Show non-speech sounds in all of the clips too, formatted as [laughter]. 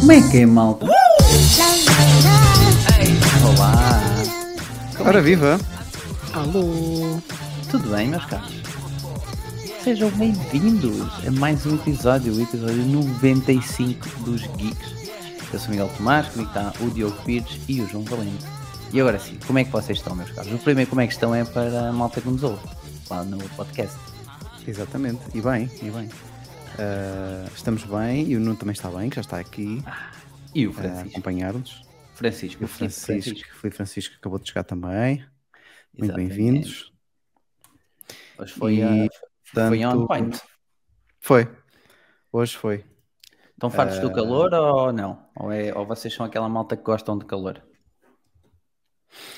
Como é que é, malta? Olá! Ora viva! Alô! Tudo bem, meus caros? Sejam bem-vindos a mais um episódio, o episódio 95 dos Geeks. Eu sou o Miguel Tomás, comigo está o Diogo Pires e o João Valente. E agora sim, como é que vocês estão, meus caros? O primeiro como é que estão é para a malta que nos ouve, lá no podcast. Exatamente, e bem, e bem. Ah, estamos bem e o Nuno também está bem, que já está aqui E o a Francisco. acompanhar-nos. Francisco, O Francisco, foi Francisco que acabou de chegar também. Muito bem-vindos. Hoje foi, E, a, foi on portanto, point. Foi. Hoje foi. Estão fartos do calor ou não? Ou, é, ou vocês são aquela malta que gostam de calor?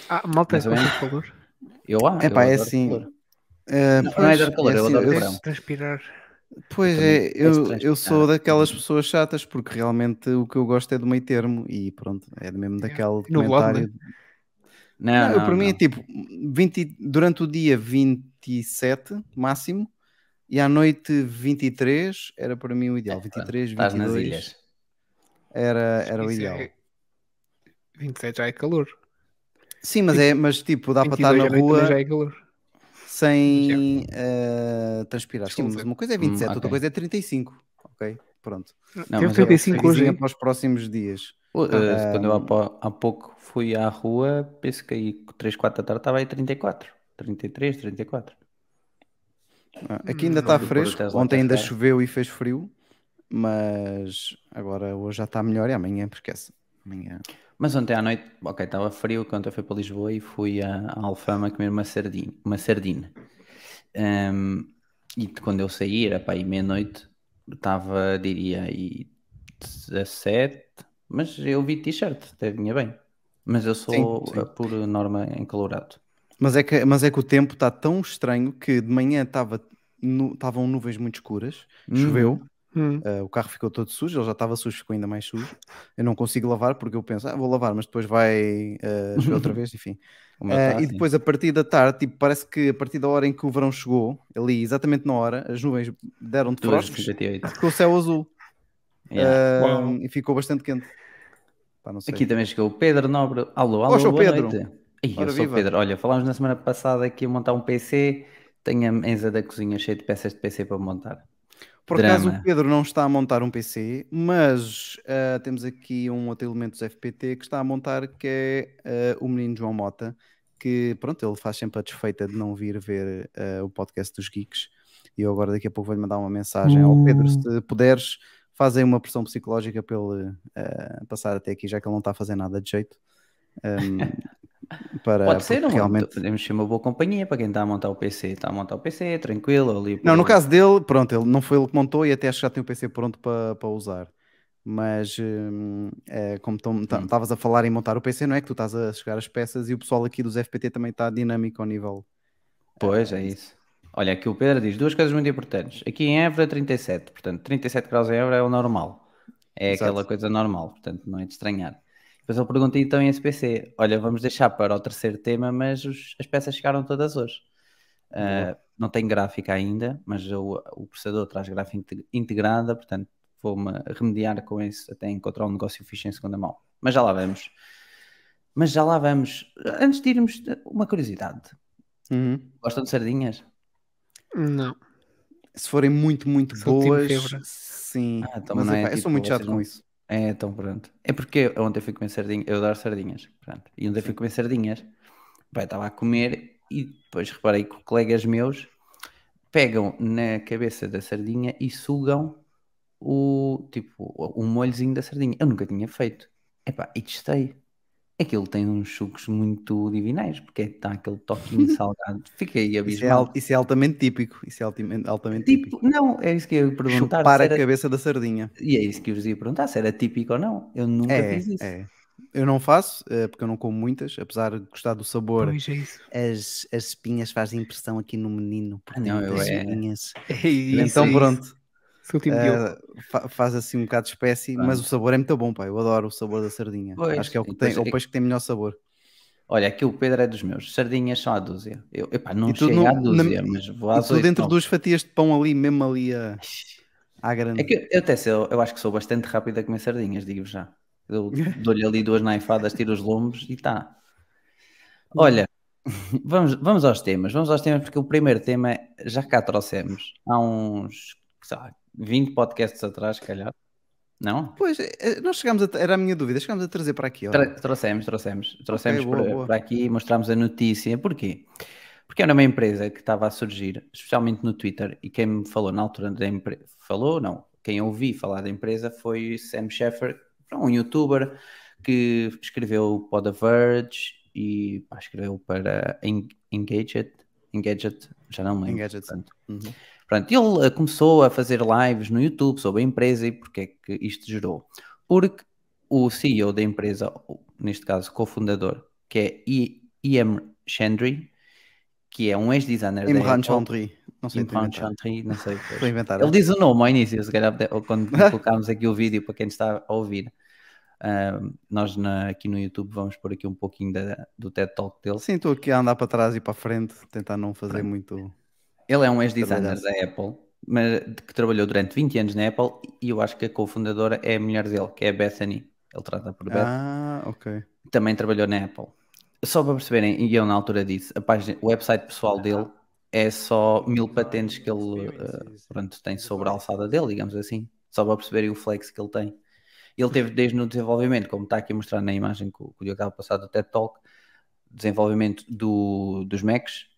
Ah, malta, ou gosta de calor. Eu, ah, Epá, eu é adoro assim, calor. Ah, Não, não é pois, dar calor, eu assim, adoro eu- verão. Transpirar. Pois Também é, eu, eu sou daquelas pessoas chatas porque realmente o que eu gosto é do meio termo e pronto, é mesmo daquele No comentário. Não, Não, eu, não, para mim é não. tipo 20, durante o dia 27 máximo e à noite 23 era para mim o ideal. 23, Estás nas 22 ilhas. era, era o Isso ideal. é- 27 já é calor. Sim, mas é, mas tipo, dá para 22 estar na rua já é calor. sem eh, transpirar. Sim, mas uma coisa é 27, Hum, outra ok. coisa é 35. Ok, pronto. Não, Teve mas eu- 35 hoje para os próximos dias. Uh, uh, quando eu há, há pouco fui à rua, penso que aí 3, 4 da tarde estava aí 34, 33, 34. Aqui ainda está fresco. Ontem ainda choveu e fez frio, mas agora hoje já está melhor e amanhã, esquece. Amanhã. Mas ontem à noite, ok, estava frio, quando eu fui para Lisboa e fui à, Alfama comer uma sardinha. Uma sardina. Ahm, e quando eu saí, era para aí meia-noite, estava, diria, aí 17, mas eu vi t-shirt, até vinha bem. Mas eu sou, Sim, sim. por norma, encalorado. Mas é que, mas é que o tempo está tão estranho que de manhã estava nu- estavam nuvens muito escuras, choveu, Hum. ah, o carro ficou todo sujo, ele já estava sujo, ficou ainda mais sujo. Eu não consigo lavar porque eu penso, ah, vou lavar, mas depois vai chover outra [laughs] vez, enfim. Tá e depois a partir da tarde, tipo, parece que a partir da hora em que o verão chegou, ali exatamente na hora, as nuvens deram de 2,58. ficou o céu azul Yeah. ah, e ficou bastante quente. Pá, não sei. Aqui também chegou o Pedro Nobre. Alô, alô, seu boa Pedro. noite. Ora, eu sou o. Pedro. Olha, falámos na semana passada que ia montar um PC. Tenho a mesa da cozinha cheia de peças de PC para montar. Por acaso o Pedro não está a montar um PC, mas ah, temos aqui um outro elemento dos FPT que está a montar, que é ah, o menino João Mota, que pronto, ele faz sempre a desfeita de não vir ver ah, o podcast dos Geeks. E eu agora daqui a pouco vou-lhe mandar uma mensagem ao Pedro, se puderes, faz aí uma pressão psicológica para ele passar até aqui, já que ele não está a fazer nada de jeito. Ahm, [laughs] para, Pode ser, não? realmente Podemos ser uma boa companhia para quem está a montar o PC. Está a montar o PC, tranquilo. Ali Não, no caso dele, pronto, ele não foi ele que montou e até acho que já tem o PC pronto para para usar. Mas hum, é, como Hum. estavas a falar em montar o PC, não é que tu estás a chegar as peças e o pessoal aqui dos FPT também está dinâmico ao nível. Pois, é isso. Olha, aqui o Pedro diz duas coisas muito importantes. Aqui em Évora, 37. Portanto, 37 graus em Évora é o normal. É Exato. aquela coisa normal. Portanto, não é de estranhar. Depois ele pergunta então em esse PC. Olha, vamos deixar para o terceiro tema, mas os- as peças chegaram todas hoje. Ah, não tem gráfica ainda, mas o, o processador traz gráfica inte- integrada, portanto vou-me remediar com isso até encontrar um negócio fixe em segunda mão. Mas já lá vamos. Mas já lá vamos. Antes de irmos, uma curiosidade. Uhum. Gostam de sardinhas? Não. Se forem muito, muito Sou boas, sim. Ah, então Mas não é eu tipo, sou muito chato com não- isso. É, então pronto. É porque eu ontem fui comer sardinhas, eu adoro sardinhas, pronto. E ontem fui comer sardinhas. Bem, estava a comer e depois reparei que colegas meus pegam na cabeça da sardinha e sugam o tipo o molhozinho da sardinha. Eu nunca tinha feito. Epá, e testei. Aquilo tem uns sucos muito divinais, porque está aquele toquinho [laughs] salgado. Fiquei Isso é, abismado. isso é altamente típico. Isso é altamente, altamente Tipo, típico. não, é isso que eu ia perguntar. Chupar se a era- cabeça da sardinha. E é isso que eu vos ia perguntar, se era típico ou não. Eu nunca É, fiz isso. é. Eu não faço, eh, porque eu não como muitas, apesar de gostar do sabor. Pois é isso. As, as espinhas fazem impressão aqui no menino. porque Ah, não, tem eu é- espinhas. [laughs] É isso, então é isso. pronto, Diogo. fa- faz assim um bocado de espécie, mas o sabor é muito bom, pá. Eu adoro o sabor da sardinha. Pois, Acho que é o, que e depois tem, é o peixe que tem melhor sabor. Olha, aqui o Pedro é dos meus. Sardinhas são à dúzia. Eu, epá, não chego não- à dúzia, na- mas vou às tu oito, dentro duas fatias de pão ali, mesmo ali a, [laughs] à grande. É que eu, eu até sou, eu acho que sou bastante rápido a comer sardinhas, digo já. Eu [laughs] dou-lhe ali duas naifadas, tiro os lombos e tá. Olha, [laughs] vamos, vamos aos temas. Vamos aos temas porque o primeiro tema já cá trouxemos há uns, sei lá, 20 podcasts atrás, se calhar. Não? Pois, eh, nós chegámos a. Era a minha dúvida, chegámos a trazer para aqui. Tra- trouxemos, trouxemos. Trouxemos boa, para, boa. para aqui e mostramos a notícia. Porquê? Porque era uma empresa que estava a surgir, especialmente no Twitter, e quem me falou na altura da empresa, falou, não, quem ouvi falar da empresa foi Sam Sheffer, um youtuber que escreveu para The Verge e pá, escreveu para En- Engaged, Engaged, já não me lembro. Engadget. portanto. Uhum. Pronto, ele eh, começou a fazer lives no YouTube sobre a empresa e porque é que isto gerou? Porque o CEO da empresa, neste caso cofundador, que é I- Ian Chandri, que é um ex-designer da Imran Apple, Chandri. Não sei Imran. Chandri, não sei. [laughs] a inventar. Ele diz o nome ao início, se calhar, quando [laughs] colocámos aqui o vídeo para quem está a ouvir. Ahm, nós na- aqui no YouTube vamos pôr aqui um pouquinho da- do TED Talk dele. Sim, estou aqui a andar para trás e para a frente, tentar não fazer muito. Ele é um ex-designer da Apple, mas que trabalhou durante 20 anos na Apple e eu acho que a cofundadora é a mulher dele, que é a Bethany. Ele trata por Beth. Ah, ok. Também trabalhou na Apple. Só para perceberem, e eu na altura disse, a página, o website pessoal dele é só mil patentes que ele eh, pronto, tem sobre a alçada dele, digamos assim. Só para perceberem o flex que ele tem. Ele teve desde no desenvolvimento, como está aqui a mostrar na imagem que o, Diogo estava passar do TED Talk, desenvolvimento do, dos Macs,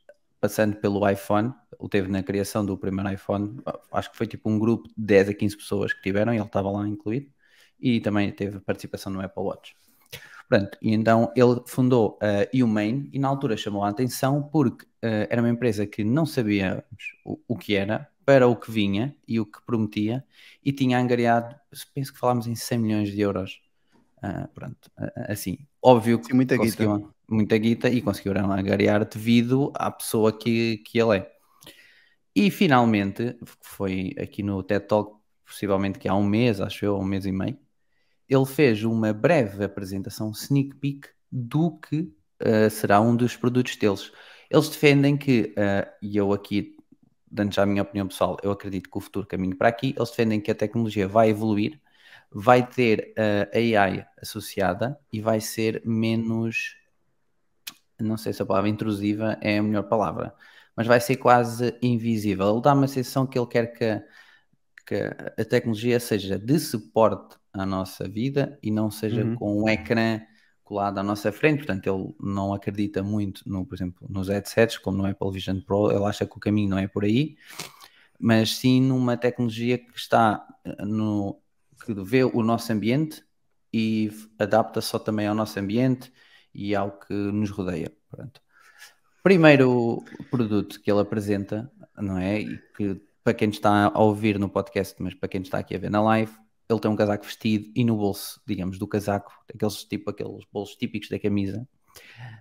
passando pelo iPhone. Ele teve na criação do primeiro iPhone, acho que foi tipo um grupo de 10 a 15 pessoas que tiveram, e ele estava lá incluído. E também teve participação no Apple Watch. Pronto, e então ele fundou a Humane e na altura chamou a atenção porque eh, era uma empresa que não sabíamos o, o que era, para o que vinha e o que prometia, e tinha angariado, penso que falámos em 100 milhões de euros. Ah, pronto, assim, óbvio que Sim, muita conseguiu muita guita e conseguiram angariar devido à pessoa que, que ele é. E finalmente, foi aqui no TED Talk, possivelmente que há um mês, acho eu, um mês e meio, ele fez uma breve apresentação, sneak peek, do que uh, será um dos produtos deles. Eles defendem que, uh, e eu aqui, dando já a minha opinião pessoal, eu acredito que o futuro caminho para aqui, eles defendem que a tecnologia vai evoluir, vai ter uh, AI associada e vai ser menos, não sei se a palavra intrusiva é a melhor palavra, mas vai ser quase invisível. Ele dá uma sensação que ele quer que a, que a tecnologia seja de suporte à nossa vida e não seja Uhum. com um ecrã colado à nossa frente. Portanto, ele não acredita muito, no, por exemplo, nos headsets, como no Apple Vision Pro. Ele acha que o caminho não é por aí, mas sim numa tecnologia que está eh, no que vê o nosso ambiente e adapta só também ao nosso ambiente e ao que nos rodeia. Pronto. Primeiro produto que ele apresenta, não é? E que para quem está a ouvir no podcast, mas para quem está aqui a ver na live, ele tem um casaco vestido e no bolso, digamos, do casaco, aqueles tipo aqueles bolsos típicos da camisa,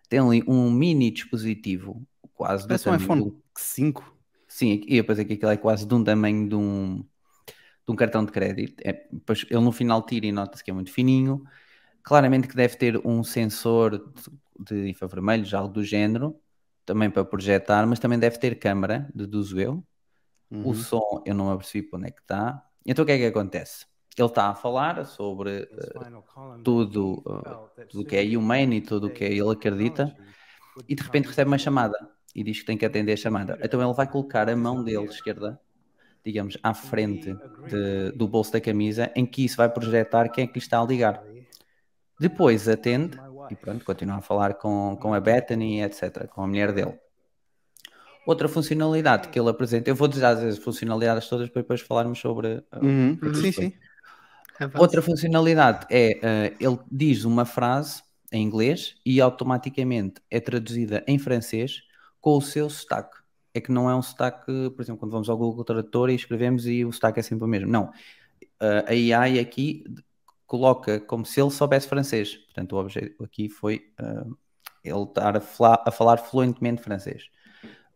tem ali um mini dispositivo, quase do Parece um tamanho iPhone do- 5. Sim, e depois aqui aquilo é quase de um tamanho de um, de um cartão de crédito. É, ele no final tira e nota-se que é muito fininho. Claramente que deve ter um sensor de, de infravermelhos, algo do género, também para projetar, mas também deve ter câmara, deduzo eu. Uhum. O som eu não apercebi para onde é que está. Então o que é que acontece? Ele está a falar sobre eh, tudo, eh, tudo o que é humano e tudo o que é ele acredita e de repente recebe uma chamada e diz que tem que atender a chamada. Então ele vai colocar a mão dele esquerda, digamos, à frente de- do bolso da camisa, em que isso vai projetar quem é que lhe está a ligar. Depois atende e pronto, continua a falar com, com a Bethany, etc., com a mulher dele. Outra funcionalidade que ele apresenta, eu vou dizer vezes funcionalidades todas para depois falarmos sobre uh, Uhum. Sim, sim. Outra funcionalidade é eh, ele diz uma frase em inglês e automaticamente é traduzida em francês com o seu sotaque. É que não é um sotaque, por exemplo, quando vamos ao Google Tradutor e escrevemos e o sotaque é sempre o mesmo. Não. Eh, a AI aqui coloca como se ele soubesse francês. Portanto, o objetivo aqui foi eh, ele estar a, fla- a falar fluentemente francês.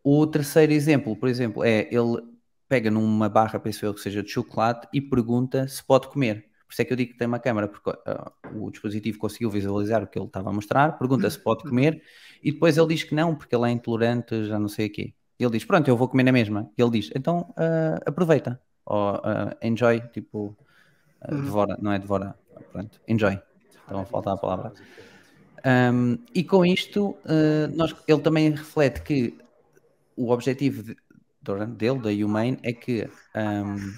O terceiro exemplo, por exemplo, é ele pega numa barra, penso eu que seja de chocolate, e pergunta se pode comer. Por isso é que eu digo que tem uma câmera, porque ah, o dispositivo conseguiu visualizar o que ele estava a mostrar, pergunta se pode comer, e depois ele diz que não, porque ele é intolerante, já não sei o quê. Ele diz, pronto, eu vou comer na mesma. Ele diz, então ah, aproveita, ou ah, enjoy, tipo, ah, devora, não é devora, pronto, enjoy. Então falta a palavra. Um, e com isto, uh, nós- ele também reflete que o objetivo de- dele, da Humane, é que um,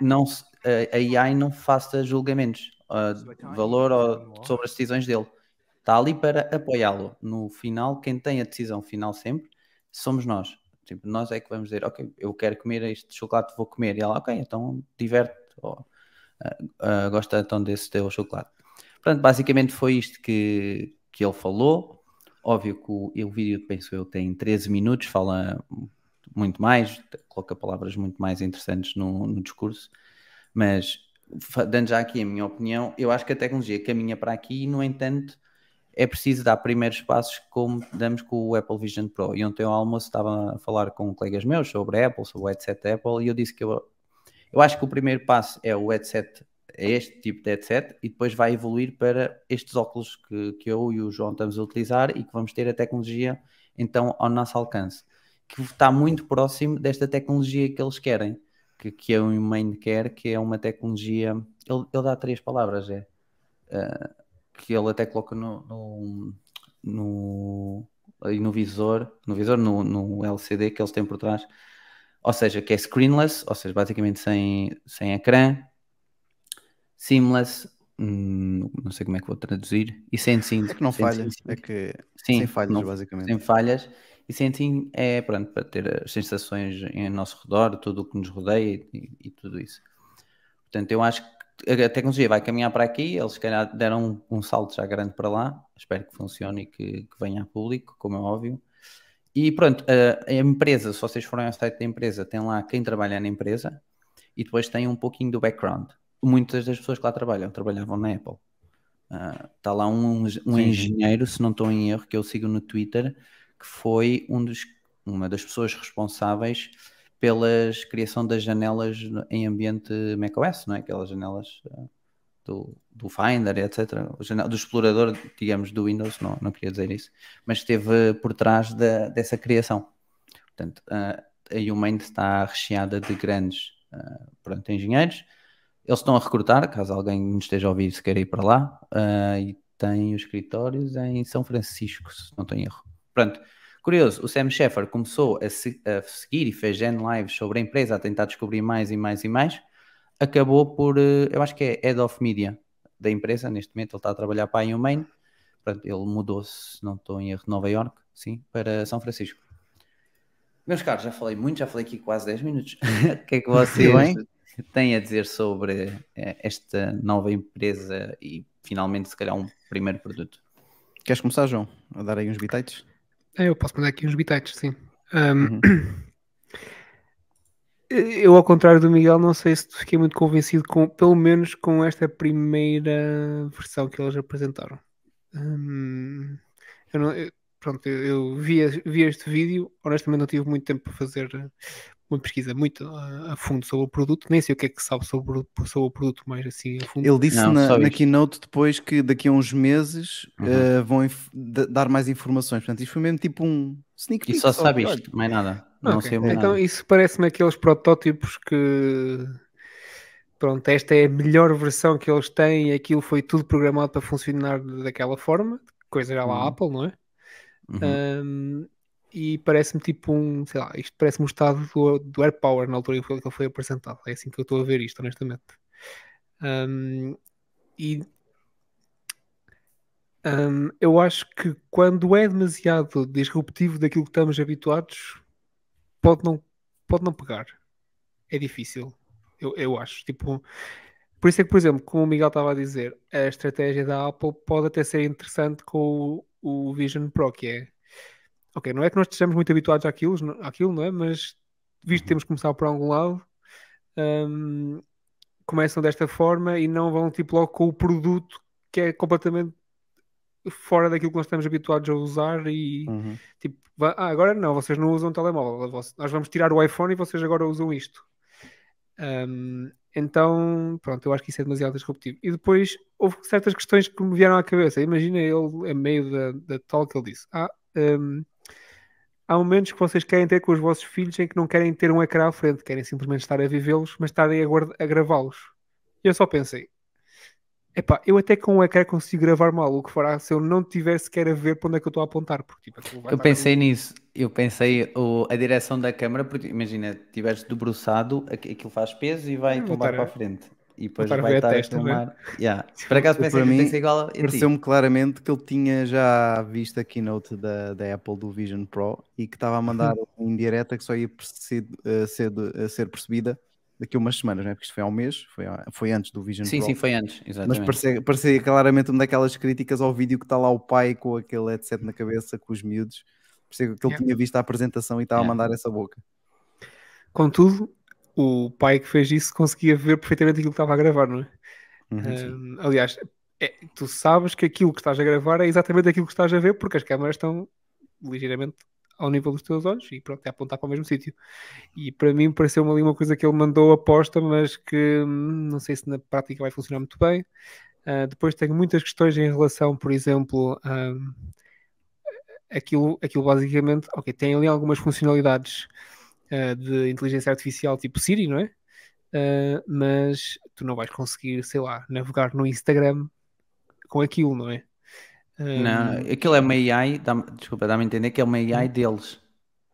não se- a AI não faça julgamentos uh, de valor ou sobre as decisões dele. Está ali para apoiá-lo. No final, quem tem a decisão final sempre somos nós. Tipo, nós é que vamos dizer, ok, eu quero comer este chocolate, vou comer. E ela, ok, então diverte. Ah, ah, gosta então desse teu chocolate. Portanto, basicamente foi isto que, que ele falou. Óbvio que o, o vídeo, penso eu, tem 13 minutos, fala muito mais, coloca palavras muito mais interessantes no, no discurso, mas dando já aqui a minha opinião, eu acho que a tecnologia caminha para aqui e, no entanto, é preciso dar primeiros passos como damos com o Apple Vision Pro. E ontem ao almoço estava a falar com colegas meus sobre Apple, sobre o headset Apple, e eu disse que eu, eu acho que o primeiro passo é o headset, é este tipo de headset, e depois vai evoluir para estes óculos que, que eu e o João estamos a utilizar e que vamos ter a tecnologia então ao nosso alcance, que está muito próximo desta tecnologia que eles querem, que, que a Humane quer, que é uma tecnologia. Ele, ele dá três palavras, é. ah, que ele até coloca no, no, no, no visor, no visor, no, no LCD que eles têm por trás, ou seja, que é screenless, ou seja, basicamente sem, sem ecrã, seamless, hum, não sei como é que vou traduzir, e sensing. É que não falha, sensing- é que Sim, sem falhas, não- basicamente. sem falhas. E sensing é pronto, para ter as sensações em nosso redor, tudo o que nos rodeia e, e tudo isso. Portanto, eu acho que a tecnologia vai caminhar para aqui. Eles, se calhar, deram um, um salto já grande para lá. Espero que funcione e que, que venha a público, como é óbvio. E pronto, a, a empresa, se vocês forem ao site da empresa, tem lá quem trabalha na empresa e depois tem um pouquinho do background. Muitas das pessoas que lá trabalham trabalhavam na Apple. Ah, Está lá um, um engenheiro, se não estou em erro, que eu sigo no Twitter, que foi um dos, uma das pessoas responsáveis pela criação das janelas em ambiente macOS, não é? Aquelas janelas ah, do, do Finder, etc. Do explorador, digamos, do Windows, não, não queria dizer isso, mas esteve por trás dessa criação. Portanto, ah, a Humane está recheada de grandes ah, pronto, engenheiros. Eles estão a recrutar, caso alguém nos esteja a ouvir se queira ir para lá, ah, e tem os escritórios em São Francisco, se não em erro. Pronto, curioso, o Sam Sheffer começou a, se- a seguir e fez gen lives sobre a empresa, a tentar descobrir mais e mais e mais. Acabou por, eh, eu acho que é Head of Media da empresa, neste momento ele está a trabalhar para a Humane. Pronto, ele mudou-se, se não estou em erro, de Nova York, sim, para São Francisco. Meus caros, já falei muito, já falei aqui quase 10 minutos. [laughs] o que é que vocês bem. têm a dizer sobre eh, esta nova empresa e finalmente, se calhar, um primeiro produto? Queres começar, João? A dar aí uns bitites? Eu posso mandar aqui uns bitites, sim. Um, Uhum. [clears throat] Eu, ao contrário do Miguel, não sei se fiquei muito convencido com, pelo menos com esta primeira versão que eles apresentaram. Hum, eu não- eu- pronto, eu, eu vi, vi este vídeo, honestamente não tive muito tempo para fazer eh, uma pesquisa muito a, a fundo sobre o produto, nem sei o que é que sabe sobre, o- sobre o produto mais assim a fundo. Ele disse Não, na, na keynote depois que daqui a uns meses Uhum. eh, vão dar mais informações. Portanto, isto foi mesmo tipo um sneak E peek. só sabe isto, mais nada. Não Ok, sei mais Então nada. isso parece-me aqueles protótipos que pronto, esta é a melhor versão que eles têm e aquilo foi tudo programado para funcionar daquela forma, coisa já lá Uhum. Apple, não é? Uhum. Um, e parece-me tipo um, sei lá, isto parece-me o estado do, do Air Power na altura em que ele foi apresentado. É assim que eu estou a ver isto, honestamente. Um, e um, eu acho que quando é demasiado disruptivo daquilo que estamos habituados, pode não, pode não pegar. É difícil, eu, eu acho. Tipo, por isso é que, por exemplo, como o Miguel estava a dizer, a estratégia da Apple pode até ser interessante com o, o Vision Pro, que é ok, não é que nós estejamos muito habituados àquilo, àquilo não é? Mas visto que temos que começar por algum lado, hum, começam desta forma e não vão tipo logo com o produto que é completamente fora daquilo que nós estamos habituados a usar e Uhum. tipo, ah, agora não, vocês não usam telemóvel, nós vamos tirar o iPhone e vocês agora usam isto. Um, então, pronto, eu acho que isso é demasiado disruptivo. E depois houve certas questões que me vieram à cabeça. Imagina ele, a meio da, da tal que ele disse: Ah, um, há momentos que vocês querem ter com os vossos filhos em que não querem ter um ecrã à frente, querem simplesmente estar a vivê-los, mas estarem a, a gravá-los. E eu só pensei: Epá, eu até com o ecrã consigo gravar mal, o que fará se eu não tiver sequer a ver para onde é que eu estou a apontar. Porque, tipo, Eu pensei ali. nisso, eu pensei o- a direção da câmara, porque imagina, estiveres debruçado, aqu- aquilo faz peso e vai tombar estar para a- frente. E depois vai a estar a, né? filmar. Yeah. Por acaso [laughs] Eu, pensei para que mim, igual. Pareceu-me claramente que ele tinha já visto a keynote da, da Apple do Vision Pro e que estava a mandar [laughs] uma indireta que só ia ser, a ser, a ser percebida daqui a umas semanas, não é? Porque isto foi há um mês, foi, foi antes do Vision Sim, Pro. sim, foi antes, Mas exatamente. parecia, parecia claramente uma daquelas críticas ao vídeo que está lá o pai com aquele headset na cabeça, com os miúdos. Parecia que ele Yeah. tinha visto a apresentação e estava Yeah. a mandar essa boca. Contudo, o pai que fez isso conseguia ver perfeitamente aquilo que estava a gravar, não é? Uhum, sim. Hum, aliás, é- tu sabes que aquilo que estás a gravar é exatamente aquilo que estás a ver, porque as câmaras estão ligeiramente ao nível dos teus olhos e pronto, é apontar para o mesmo sítio. E para mim pareceu-me ali uma coisa que ele mandou aposta, mas que hum, não sei se na prática vai funcionar muito bem. Ah, depois tenho muitas questões em relação, por exemplo, aquilo, aquilo basicamente, ok, tem ali algumas funcionalidades ah, de inteligência artificial tipo Siri, não é? Uh, mas tu não vais conseguir, sei lá, navegar no Instagram com aquilo, não é? Um, Não, aquilo é uma AI, dá desculpa, dá-me a entender que é uma AI deles,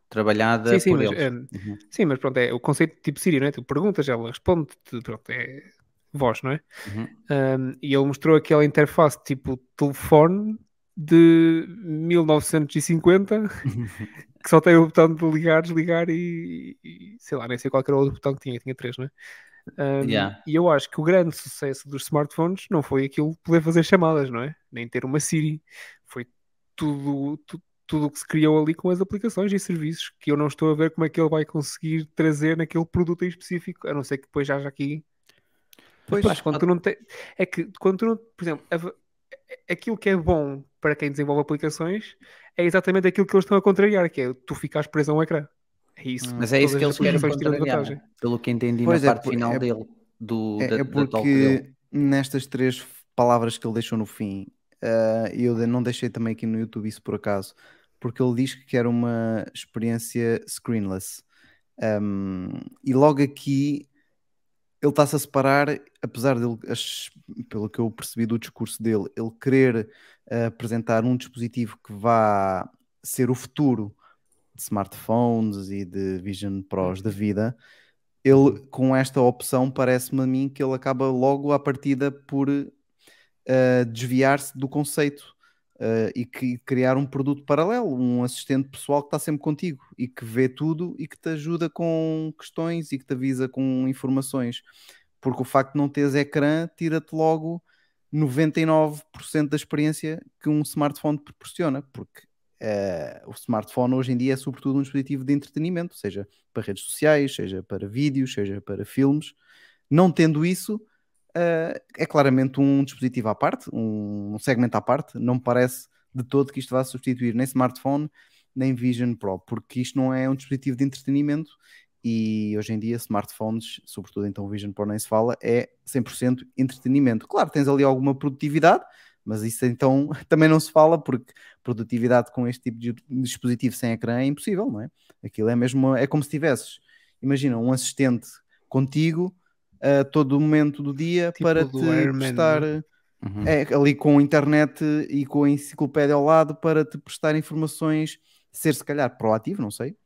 trabalhada Sim, sim, por mas, eles. um, Uhum. sim, mas pronto, é o conceito tipo Siri, não é? Tu perguntas, ela responde-te, pronto, é voz, não é? Uhum. Um, e ele mostrou aquela interface tipo telefone de 1950 [laughs] que só tem o botão de ligar, desligar e, e sei lá, nem sei qual era o outro botão que tinha, tinha três, não é? Um, Yeah. E eu acho que o grande sucesso dos smartphones não foi aquilo de poder fazer chamadas, não é? Nem ter uma Siri. Foi tudo, tu- tudo o que se criou ali com as aplicações e serviços que eu não estou a ver como é que ele vai conseguir trazer naquele produto em específico, a não ser que depois haja aqui. Pois, Mas quando tu não tem... É que quando tu não... Por exemplo, a- aquilo que é bom para quem desenvolve aplicações é exatamente aquilo que eles estão a contrariar, que é tu ficares preso a um ecrã. É isso. Mas é isso que eles querem de contrariar, vantagem. pelo que entendi Pois na é, parte por- final é- dele, do, É, da, é porque dele. nestas três palavras que ele deixou no fim, ah, eu de- não deixei também aqui no YouTube isso por acaso, porque ele diz que quer uma experiência screenless. Um, e logo aqui ele está-se a separar, apesar dele, as- pelo que eu percebi do discurso dele, ele querer ah, apresentar um dispositivo que vá ser o futuro de smartphones e de Vision Pros da vida, ele com esta opção parece-me a mim que ele acaba logo à partida por ah, desviar-se do conceito ah, e que criar um produto paralelo, um assistente pessoal que está sempre contigo e que vê tudo e que te ajuda com questões e que te avisa com informações. Porque o facto de não teres ecrã tira-te logo 99% da experiência que um smartphone te proporciona, porque eh, o smartphone hoje em dia é sobretudo um dispositivo de entretenimento, seja para redes sociais, seja para vídeos, seja para filmes. Não tendo isso, eh, é claramente um dispositivo à parte, um, segmento à parte. Não me parece de todo que isto vá substituir nem smartphone nem Vision Pro, porque isto não é um dispositivo de entretenimento e hoje em dia smartphones, sobretudo então Vision Pro nem se fala, é 100% entretenimento. Claro, tens ali alguma produtividade, mas isso então [laughs] também não se fala porque produtividade com este tipo de dispositivo sem ecrã é impossível, não é? Aquilo é mesmo, é como se tivesses, imagina, um assistente contigo a todo momento do dia Tipo para do te prestar não é? Uhum. é, ali com a internet e com a enciclopédia ao lado para te prestar informações, ser se calhar proativo, não sei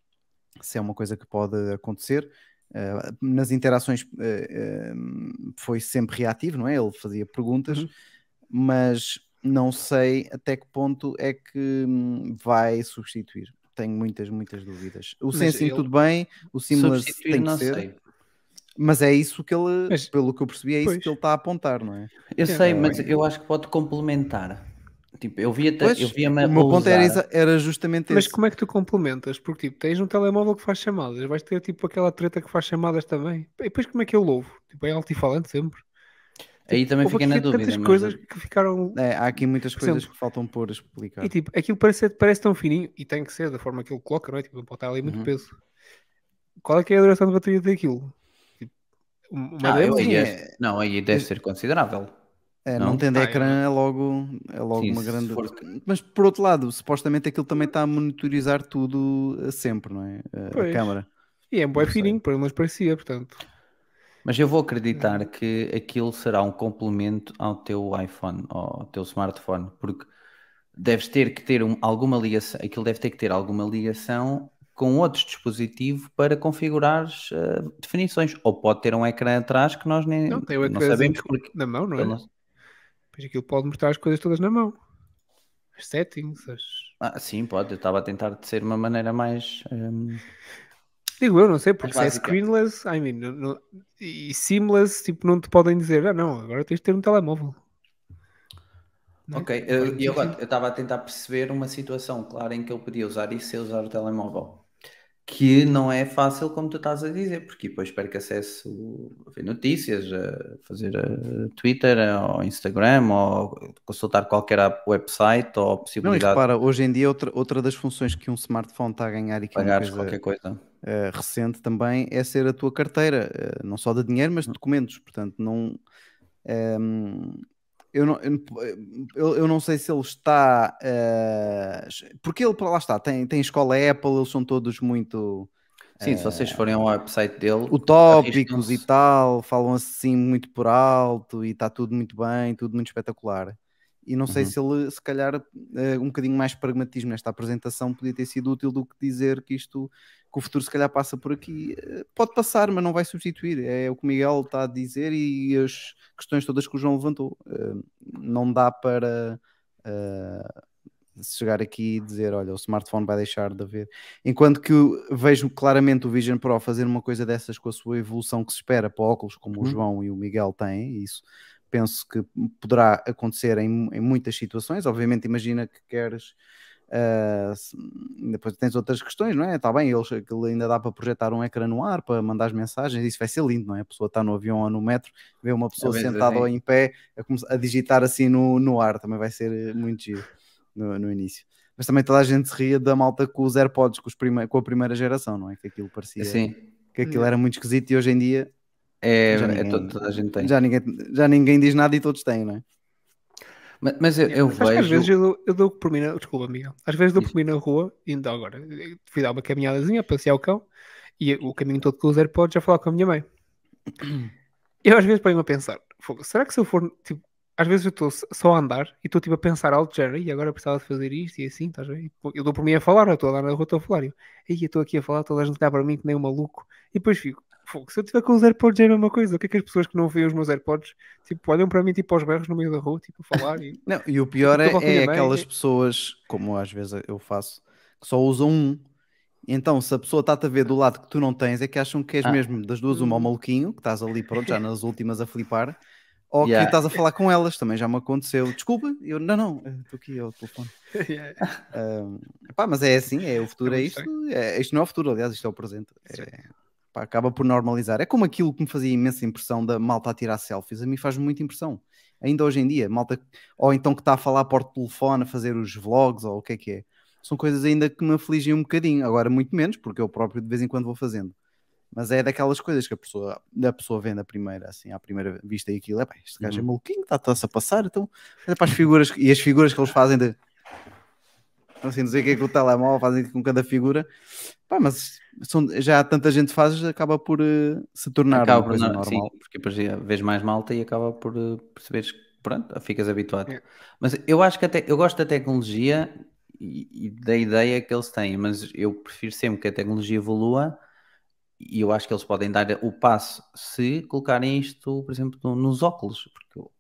se é uma coisa que pode acontecer. Uh, nas interações uh, uh, foi sempre reativo, não é? Ele fazia perguntas, Uhum. Mas não sei até que ponto é que hum, vai substituir. Tenho muitas, muitas dúvidas. O Mas Sensing tudo bem, o Substituir, tem que ser, sei. mas é isso que ele, Mas- pelo que eu percebi, é isso Pois. que ele está a apontar, não é? Eu Yeah. sei, mas eu acho que pode complementar. Tipo, eu via Pois, eu via o meu ponto era, era justamente Mas esse. como é que tu complementas? Porque tipo, tens um telemóvel que faz chamadas, vais ter tipo aquela treta que faz chamadas também. E depois como é que eu louvo? Tipo, é altifalante sempre. Aí também Houve fiquei na dúvida. tantas mas- coisas que ficaram. É, há aqui muitas coisas exemplo, que faltam por explicar. E tipo, aquilo parece, parece tão fininho e tem que ser da forma que ele coloca, não é? Tipo, não pode estar ali muito Uhum. peso. Qual é que é a duração de bateria daquilo? Tipo, Uma Ah, eu aí é- é- não, aí deve ser considerável. É, não, Não? tendo Ah, ecrã é logo, é logo Sim, uma grande. for- Mas por outro lado, supostamente aquilo também está a monitorizar tudo sempre, não é? A- A câmara. E é um fininho, pelo menos parecia, portanto. Mas eu vou acreditar que aquilo será um complemento ao teu iPhone, ao teu smartphone, porque deves ter que ter um- alguma ligação, aquilo deve ter que ter alguma ligação com outro dispositivo para configurar as eh, definições. Ou pode ter um ecrã atrás que nós nem Não, tem o não ecrãzinho sabemos porque. na mão, não é? não- Pois aquilo pode mostrar as coisas todas na mão. As settings, as... Ah, sim, pode. Eu estava a tentar de ser uma maneira mais. ehm, Digo eu, não sei, porque se é screenless, I mean, não- não- e seamless, tipo, não te podem dizer, ah não, agora tens de ter um telemóvel. Não é? Ok, eu- e eu estava a tentar perceber uma situação clara em que ele podia usar isso sem usar o telemóvel. Que não é fácil, como tu estás a dizer, porque depois perco acesso a ver notícias, a fazer a Twitter, ou Instagram, ou consultar qualquer website, ou a Não, e possibilidade repara, hoje em dia outra, outra das funções que um smartphone está a ganhar e que é pagares coisa qualquer coisa. eh, recente também é ser a tua carteira, eh, não só de dinheiro, Hum. mas de documentos. Portanto, não. ehm, eu, não eu, eu- não sei se ele está. eh, porque ele, lá está, tem, tem escola Apple, eles são todos muito Sim, se vocês forem ao website dele, utópicos e tal, falam assim muito por alto e está tudo muito bem, tudo muito espetacular. E não sei Uhum. se ele, se calhar, eh, um bocadinho mais pragmatismo nesta apresentação podia ter sido útil do que dizer que isto, que o futuro se calhar passa por aqui. Eh, Pode passar, mas não vai substituir. É o que o Miguel está a dizer e as questões todas que o João levantou. Eh, Não dá para chegar aqui e dizer, olha, o smartphone vai deixar de haver. Enquanto que vejo claramente o Vision Pro fazer uma coisa dessas com a sua evolução que se espera para óculos, como o Uhum. João e o Miguel têm, isso penso que poderá acontecer em, em muitas situações. Obviamente, imagina que queres. se- depois tens outras questões, não é? Está bem, eles, aquilo ainda dá para projetar um ecrã no ar para mandar as mensagens, isso vai ser lindo, não é? A pessoa está no avião ou no metro, vê uma pessoa vezes sentada é. ou em pé a, a digitar assim no, no ar, também vai ser eh, muito giro no, no início. Mas também toda a gente se ria da malta com os AirPods, com, os prime- com a primeira geração, não é? Que aquilo parecia Sim, que aquilo era muito esquisito e hoje em dia é, Já é ninguém- to- toda a gente tem. já ninguém, já ninguém diz nada e todos têm, não é? Mas, mas eu, eu que às vejo. vezes eu dou, eu dou por mim na... Desculpa, Miguel. Às vezes dou por mim na rua, indo agora, fui dar uma caminhadazinha, passear o cão, e o caminho todo com os AirPods já falar com a minha mãe. Eu às vezes ponho-me a pensar, "Fogo, será que se eu for, tipo, às vezes eu estou só a andar e estou tipo a pensar alto, de género, e agora eu precisava de fazer isto e assim, estás a ver? Pô, Eu dou por mim a falar, eu estou a andar na rua, estou a falar, e eu, "Ei, eu estou aqui a falar, toda a gente olhar para mim que nem um maluco, e depois fico, "Fogo, se eu tiver com os AirPods é a mesma coisa, o que é que as pessoas que não veem os meus AirPods, tipo, olham para mim tipo aos berros no meio da rua, tipo, a falar, e Não, e o pior [laughs] é, é mãe, aquelas é- pessoas, como às vezes eu faço, que só usam um. Então, se a pessoa está-te a ver do lado que tu não tens, é que acham que és Ah. mesmo das duas uma ao Uhum. maluquinho, que estás ali, pronto, já nas últimas a flipar, ou Yeah. que estás a falar com elas, também já me aconteceu. Desculpa, eu não, não, estou aqui ao telefone. [laughs] Ah, pá, mas é assim, é o futuro, é, isto. É, isto não é o futuro, aliás, isto é o presente. É, pá, acaba por normalizar. É como aquilo que me fazia imensa impressão da malta a tirar selfies. A mim faz muita impressão. Ainda hoje em dia, malta, ou então que está a falar por telefone, a fazer os vlogs, ou o que é que é. São coisas ainda que me afligem um bocadinho. Agora, muito menos, porque eu próprio de vez em quando vou fazendo. Mas é daquelas coisas que a pessoa, a pessoa vê na primeira, assim, à primeira vista e aquilo, é pá, este gajo é Uhum. maluquinho, está-se a passar, então, olha para as figuras, e as figuras que eles fazem de, assim, não sei o que é que o telemóvel fazem com cada figura, pá, mas são, já tanta gente faz, acaba por eh, se tornar Acaba uma por coisa não- normal. Sim, porque depois vês mais malta e acaba por eh, perceberes que pronto, ficas habituado. É. Mas eu acho que até eu gosto da tecnologia e, e da ideia que eles têm, mas eu prefiro sempre que a tecnologia evolua e eu acho que eles podem dar o passo se colocarem isto, por exemplo, no- nos óculos, porque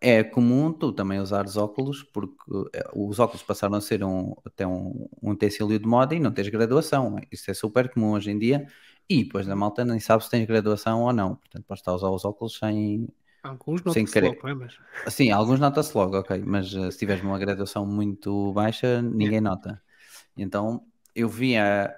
é comum tu também usares óculos, porque eh, os óculos passaram a ser um, até um, um utensílio de moda e não tens graduação. Isso é super comum hoje em dia. E depois da malta nem sabe se tens graduação ou não. Portanto, podes estar a usar os óculos sem. Alguns não Sem se querer. logo, é? Mas Sim, alguns nota-se logo, ok. Mas eh, se tiveres uma graduação muito baixa, ninguém nota. Então eu vi a- a-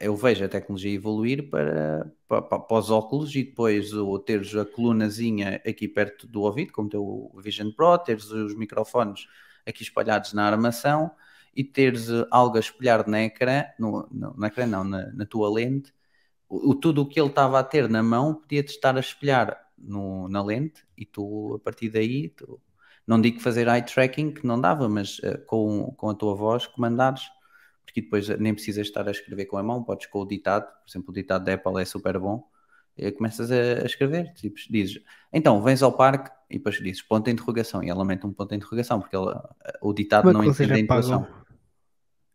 eu vejo a tecnologia evoluir para, para, para- os óculos e depois o, teres a colunazinha aqui perto do ouvido, como teu Vision Pro, teres os microfones aqui espalhados na armação e teres eh, algo a espelhar na ecrã, no, no, na ecrã não, na, na tua lente, o, o- tudo o que ele estava a ter na mão podia-te estar a espelhar no- na lente e tu, a partir daí, tu- não digo fazer eye tracking, que não dava, mas eh, com, com a tua voz comandares, porque depois nem precisas estar a escrever com a mão, podes com o ditado, por exemplo, o ditado da Apple é super bom, e começas a, a escrever, tipo, dizes, então, vens ao parque, e depois dizes ponto de interrogação, e ela mete um ponto de interrogação, porque ela, o ditado Como é não que vocês entende a interrogação.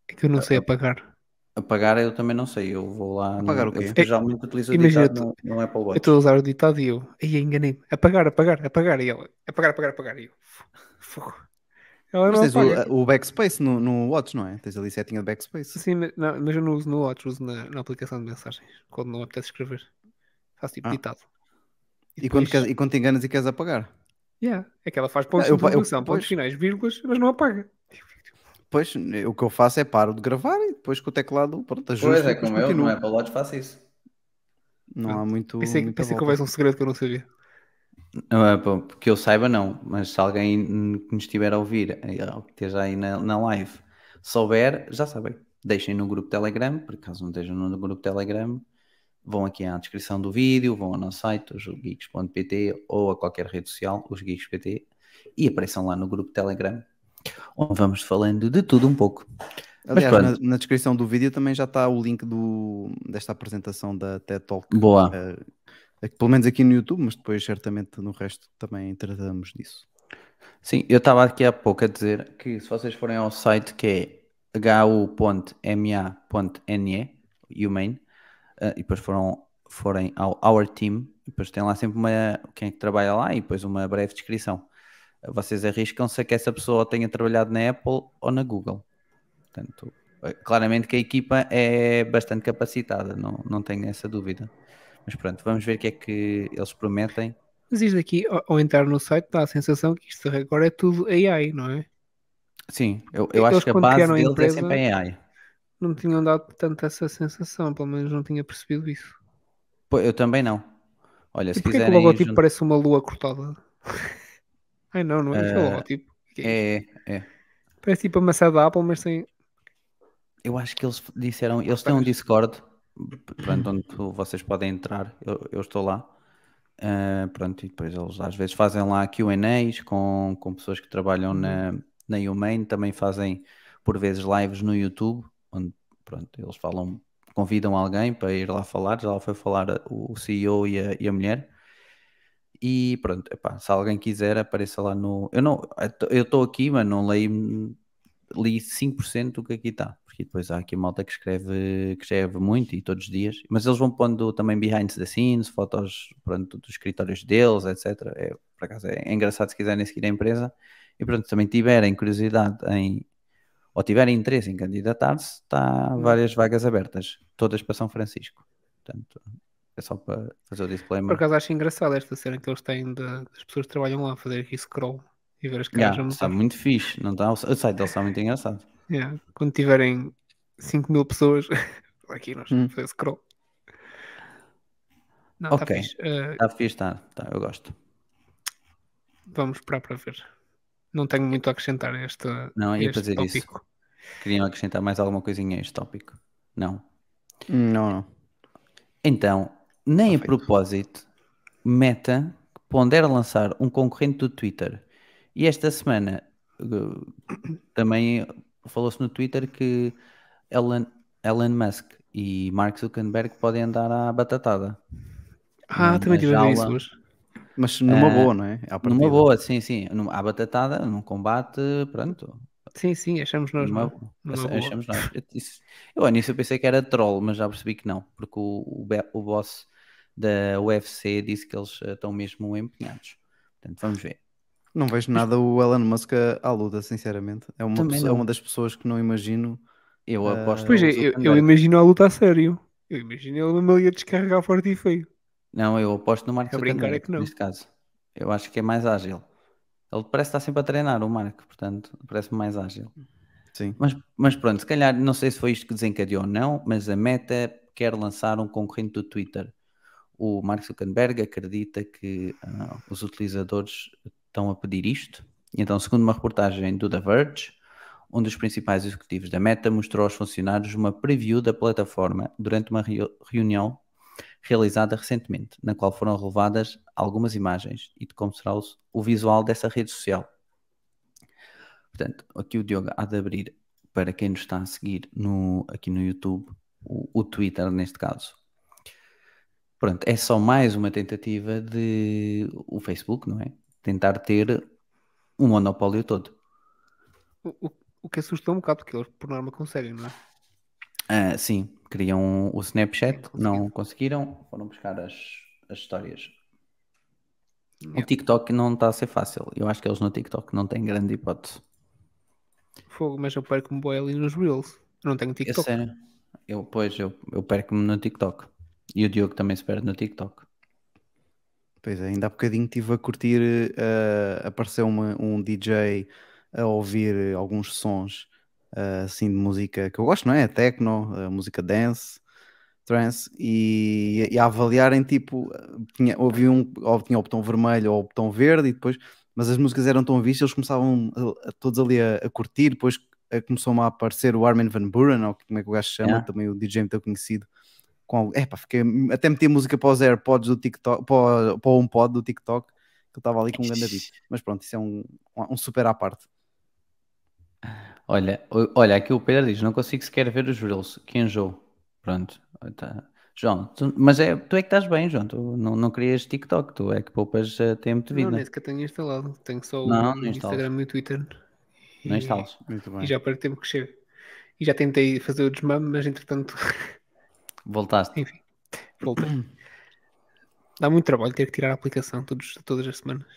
É que eu não sei apagar. Apagar eu também não sei, eu vou lá. Apagar no, o quê? Eu geralmente utilizo o ditado no, no Apple Eu Watch. estou a usar o ditado e eu, aí enganei-me. Apagar, apagar, apagar. E ela, apagar, apagar, apagar. E eu, fogo. Ela Mas não tens apaga. o, o backspace no, no Watch, não é? Tens ali setinha de backspace. Sim, mas, não, mas eu não uso no Watch, uso na, na aplicação de mensagens. Quando não apetece escrever. Faço tipo Ah. ditado. E, quando, depois- queres- e quando te enganas e queres apagar? Yeah, é que ela faz pontos Ah, eu de pontos pois. finais, vírgulas, mas não apaga. Pois, o que eu faço é paro de gravar e depois com o teclado, pronto, ajusto Pois e é, como eu, continuo. no Apple Watch faço isso. Não há muito. Pensei, pensei que houvesse um segredo que eu não sabia. É, que eu saiba, não, mas se alguém que nos estiver a ouvir, eh, ou que esteja aí na, na live, souber, já sabem. Deixem no grupo Telegram, por caso não estejam no grupo Telegram, vão aqui à descrição do vídeo, vão ao nosso site, osgeeks.pt ou a qualquer rede social, osgeeks.pt, e apareçam lá no grupo Telegram, onde vamos falando de tudo um pouco. Aliás, na, na descrição do vídeo também já está o link do, desta apresentação da TED Talk. Boa. eh, pelo menos aqui no YouTube, mas depois certamente no resto também tratamos disso. Sim, eu estava aqui há pouco a dizer que se vocês forem ao site que é hu.ma.ne, Humane, eh, e depois foram, forem ao Our Team, depois tem lá sempre uma, quem é que trabalha lá e depois uma breve descrição. Eh, Vocês arriscam-se a que essa pessoa tenha trabalhado na Apple ou na Google. Portanto, eh, claramente que a equipa é bastante capacitada, não, não tenho essa dúvida. Mas pronto, vamos ver o que é que eles prometem. Mas isto aqui, ao, ao entrar no site, dá a sensação que isto agora é tudo AI, não é? Sim, eu, eu Eles acho que a base deles empresa- é sempre AI. Não tinham dado tanto essa sensação, pelo menos não tinha percebido isso. Pô, eu também não. Olha, E se que o quiserem. logotipo jun- parece uma lua cortada? [laughs] Ai não, não é? Isto é o Eh, logotipo. É? É, é. Parece tipo a maçã da Apple, mas sem. Eu acho que eles disseram. Eles têm um Discord, pronto, onde vocês podem entrar. Eu, eu estou lá. Ah, pronto, e depois eles às vezes fazem lá QAs com, com pessoas que trabalham na, na Humane. Também fazem por vezes lives no YouTube, onde pronto, eles falam, convidam alguém para ir lá falar. Já lá foi falar o CEO e a, e a mulher. E pronto, epá, se alguém quiser, apareça lá no. Eu não, eu estou aqui, mas não leio, li 5% do que aqui está, porque depois há aqui malta que escreve, que escreve muito e todos os dias, mas eles vão pondo também behind the scenes, fotos pronto, dos escritórios deles, etc. É, por acaso é, é engraçado se quiserem seguir a empresa e pronto, se também tiverem curiosidade em ou tiverem interesse em candidatar-se, está várias vagas abertas, todas para São Francisco. Portanto, é só para fazer o Por disclaimer. acaso acho engraçado esta cena que eles têm da- das pessoas que trabalham lá, fazer aqui scroll e ver as caras Yeah, está mudar. muito fixe, não está? O site deles está muito engraçado. Yeah. Quando tiverem 5 mil pessoas, [laughs] aqui nós Hum. vamos fazer scroll. Não, está Ok. fixe. Eh, Está fixe, está, tá, eu gosto. vamos esperar para ver. Não tenho muito a acrescentar a este, Não, a ia este fazer isso. tópico. Queriam acrescentar mais alguma coisinha a este tópico? Não. Não, não. Então, nem a Perfeito. propósito, Meta pondera lançar um concorrente do Twitter. E esta semana eh, também falou-se no Twitter que Elon, Elon Musk e Mark Zuckerberg podem andar à batatada. Ah, Na- também tive a ver isso hoje. Mas numa Ah, boa, não é? À Numa boa, sim, sim. Numa- À batatada, num combate, pronto. Sim, sim, achamos nós. Numa-? Numa ach- boa. achamos nós. Eu, ao início pensei que era troll, mas já percebi que não, porque o, o, o boss da UFC disse que eles eh, estão mesmo empenhados. Portanto, vamos ver. Não vejo nada o Elon Musk à- luta, sinceramente. É uma, pessoa- é uma das pessoas que não imagino. Eu Ah, aposto Pois é, eu, eu Zuckerberg. imagino a luta a sério. Eu imagino ele mesmo ali a descarregar forte e feio. Não, eu aposto no Mark A brincar é Zuckerberg, que não. neste caso. Eu acho que é mais ágil. Ele parece estar sempre a treinar, o Mark, portanto, parece mais ágil. Sim. Mas, mas pronto, se calhar, não sei se foi isto que desencadeou ou não, mas a Meta quer lançar um concorrente do Twitter. O Mark Zuckerberg acredita que ah, os utilizadores estão a pedir isto. E então, segundo uma reportagem do The Verge, um dos principais executivos da Meta mostrou aos funcionários uma preview da plataforma durante uma reu- reunião realizada recentemente, na qual foram relevadas algumas imagens e de como será o visual dessa rede social. Portanto, aqui o Diogo há de abrir para quem nos está a seguir no, aqui no YouTube, o, o Twitter neste caso. Pronto, é só mais uma tentativa de o Facebook, não é? Tentar ter um monopólio todo. O, o, o que assusta um bocado, porque eles por norma conseguem, não é? Ah, sim, criam o Snapchat, não conseguiram, foram buscar as, as histórias. O. TikTok não está a ser fácil. Eu acho que eles no TikTok não têm grande hipótese. Fogo, mas eu perco-me boi ali nos Reels. Eu não tenho É TikTok. sério. Eu, pois, eu, eu perco-me no TikTok. E o Diogo também se perde no TikTok. Pois é, ainda há bocadinho estive a curtir, eh, apareceu uma- um DJ a ouvir alguns sons eh, assim de música que eu gosto, não é? Techno, eh, música dance, trance, e, e a avaliarem tipo, tinha, ouvi um, ou tinha o botão vermelho ou o botão verde, e depois, mas as músicas eram tão vistas, eles começavam a- a- todos ali a, a curtir, depois começou-me a aparecer o Armin Van Buren, ou como é que o gajo chama, Yeah. também o DJ muito conhecido com, fiquei, até meti a música para os AirPods do TikTok, para, o- para o HomePod do TikTok, que eu estava ali com um grande beat. Mas pronto, isso é um, um super à parte. Olha, o- olha, aqui o Pedro diz: não consigo sequer ver os Reels, que enjoo. Pronto. Tá. João, tu- mas é, tu é que estás bem, João. Tu não, não crias TikTok, tu é que poupas eh, tempo de Não, vida. nem sequer tenho instalado. Tenho só Não, o não. Instagram e o Twitter. Não E- instalas. Muito bem. E já perco tempo que chega. E já tentei fazer o desmame, mas entretanto, Voltaste. enfim, voltei. Dá muito trabalho ter que tirar a aplicação todos, todas as semanas.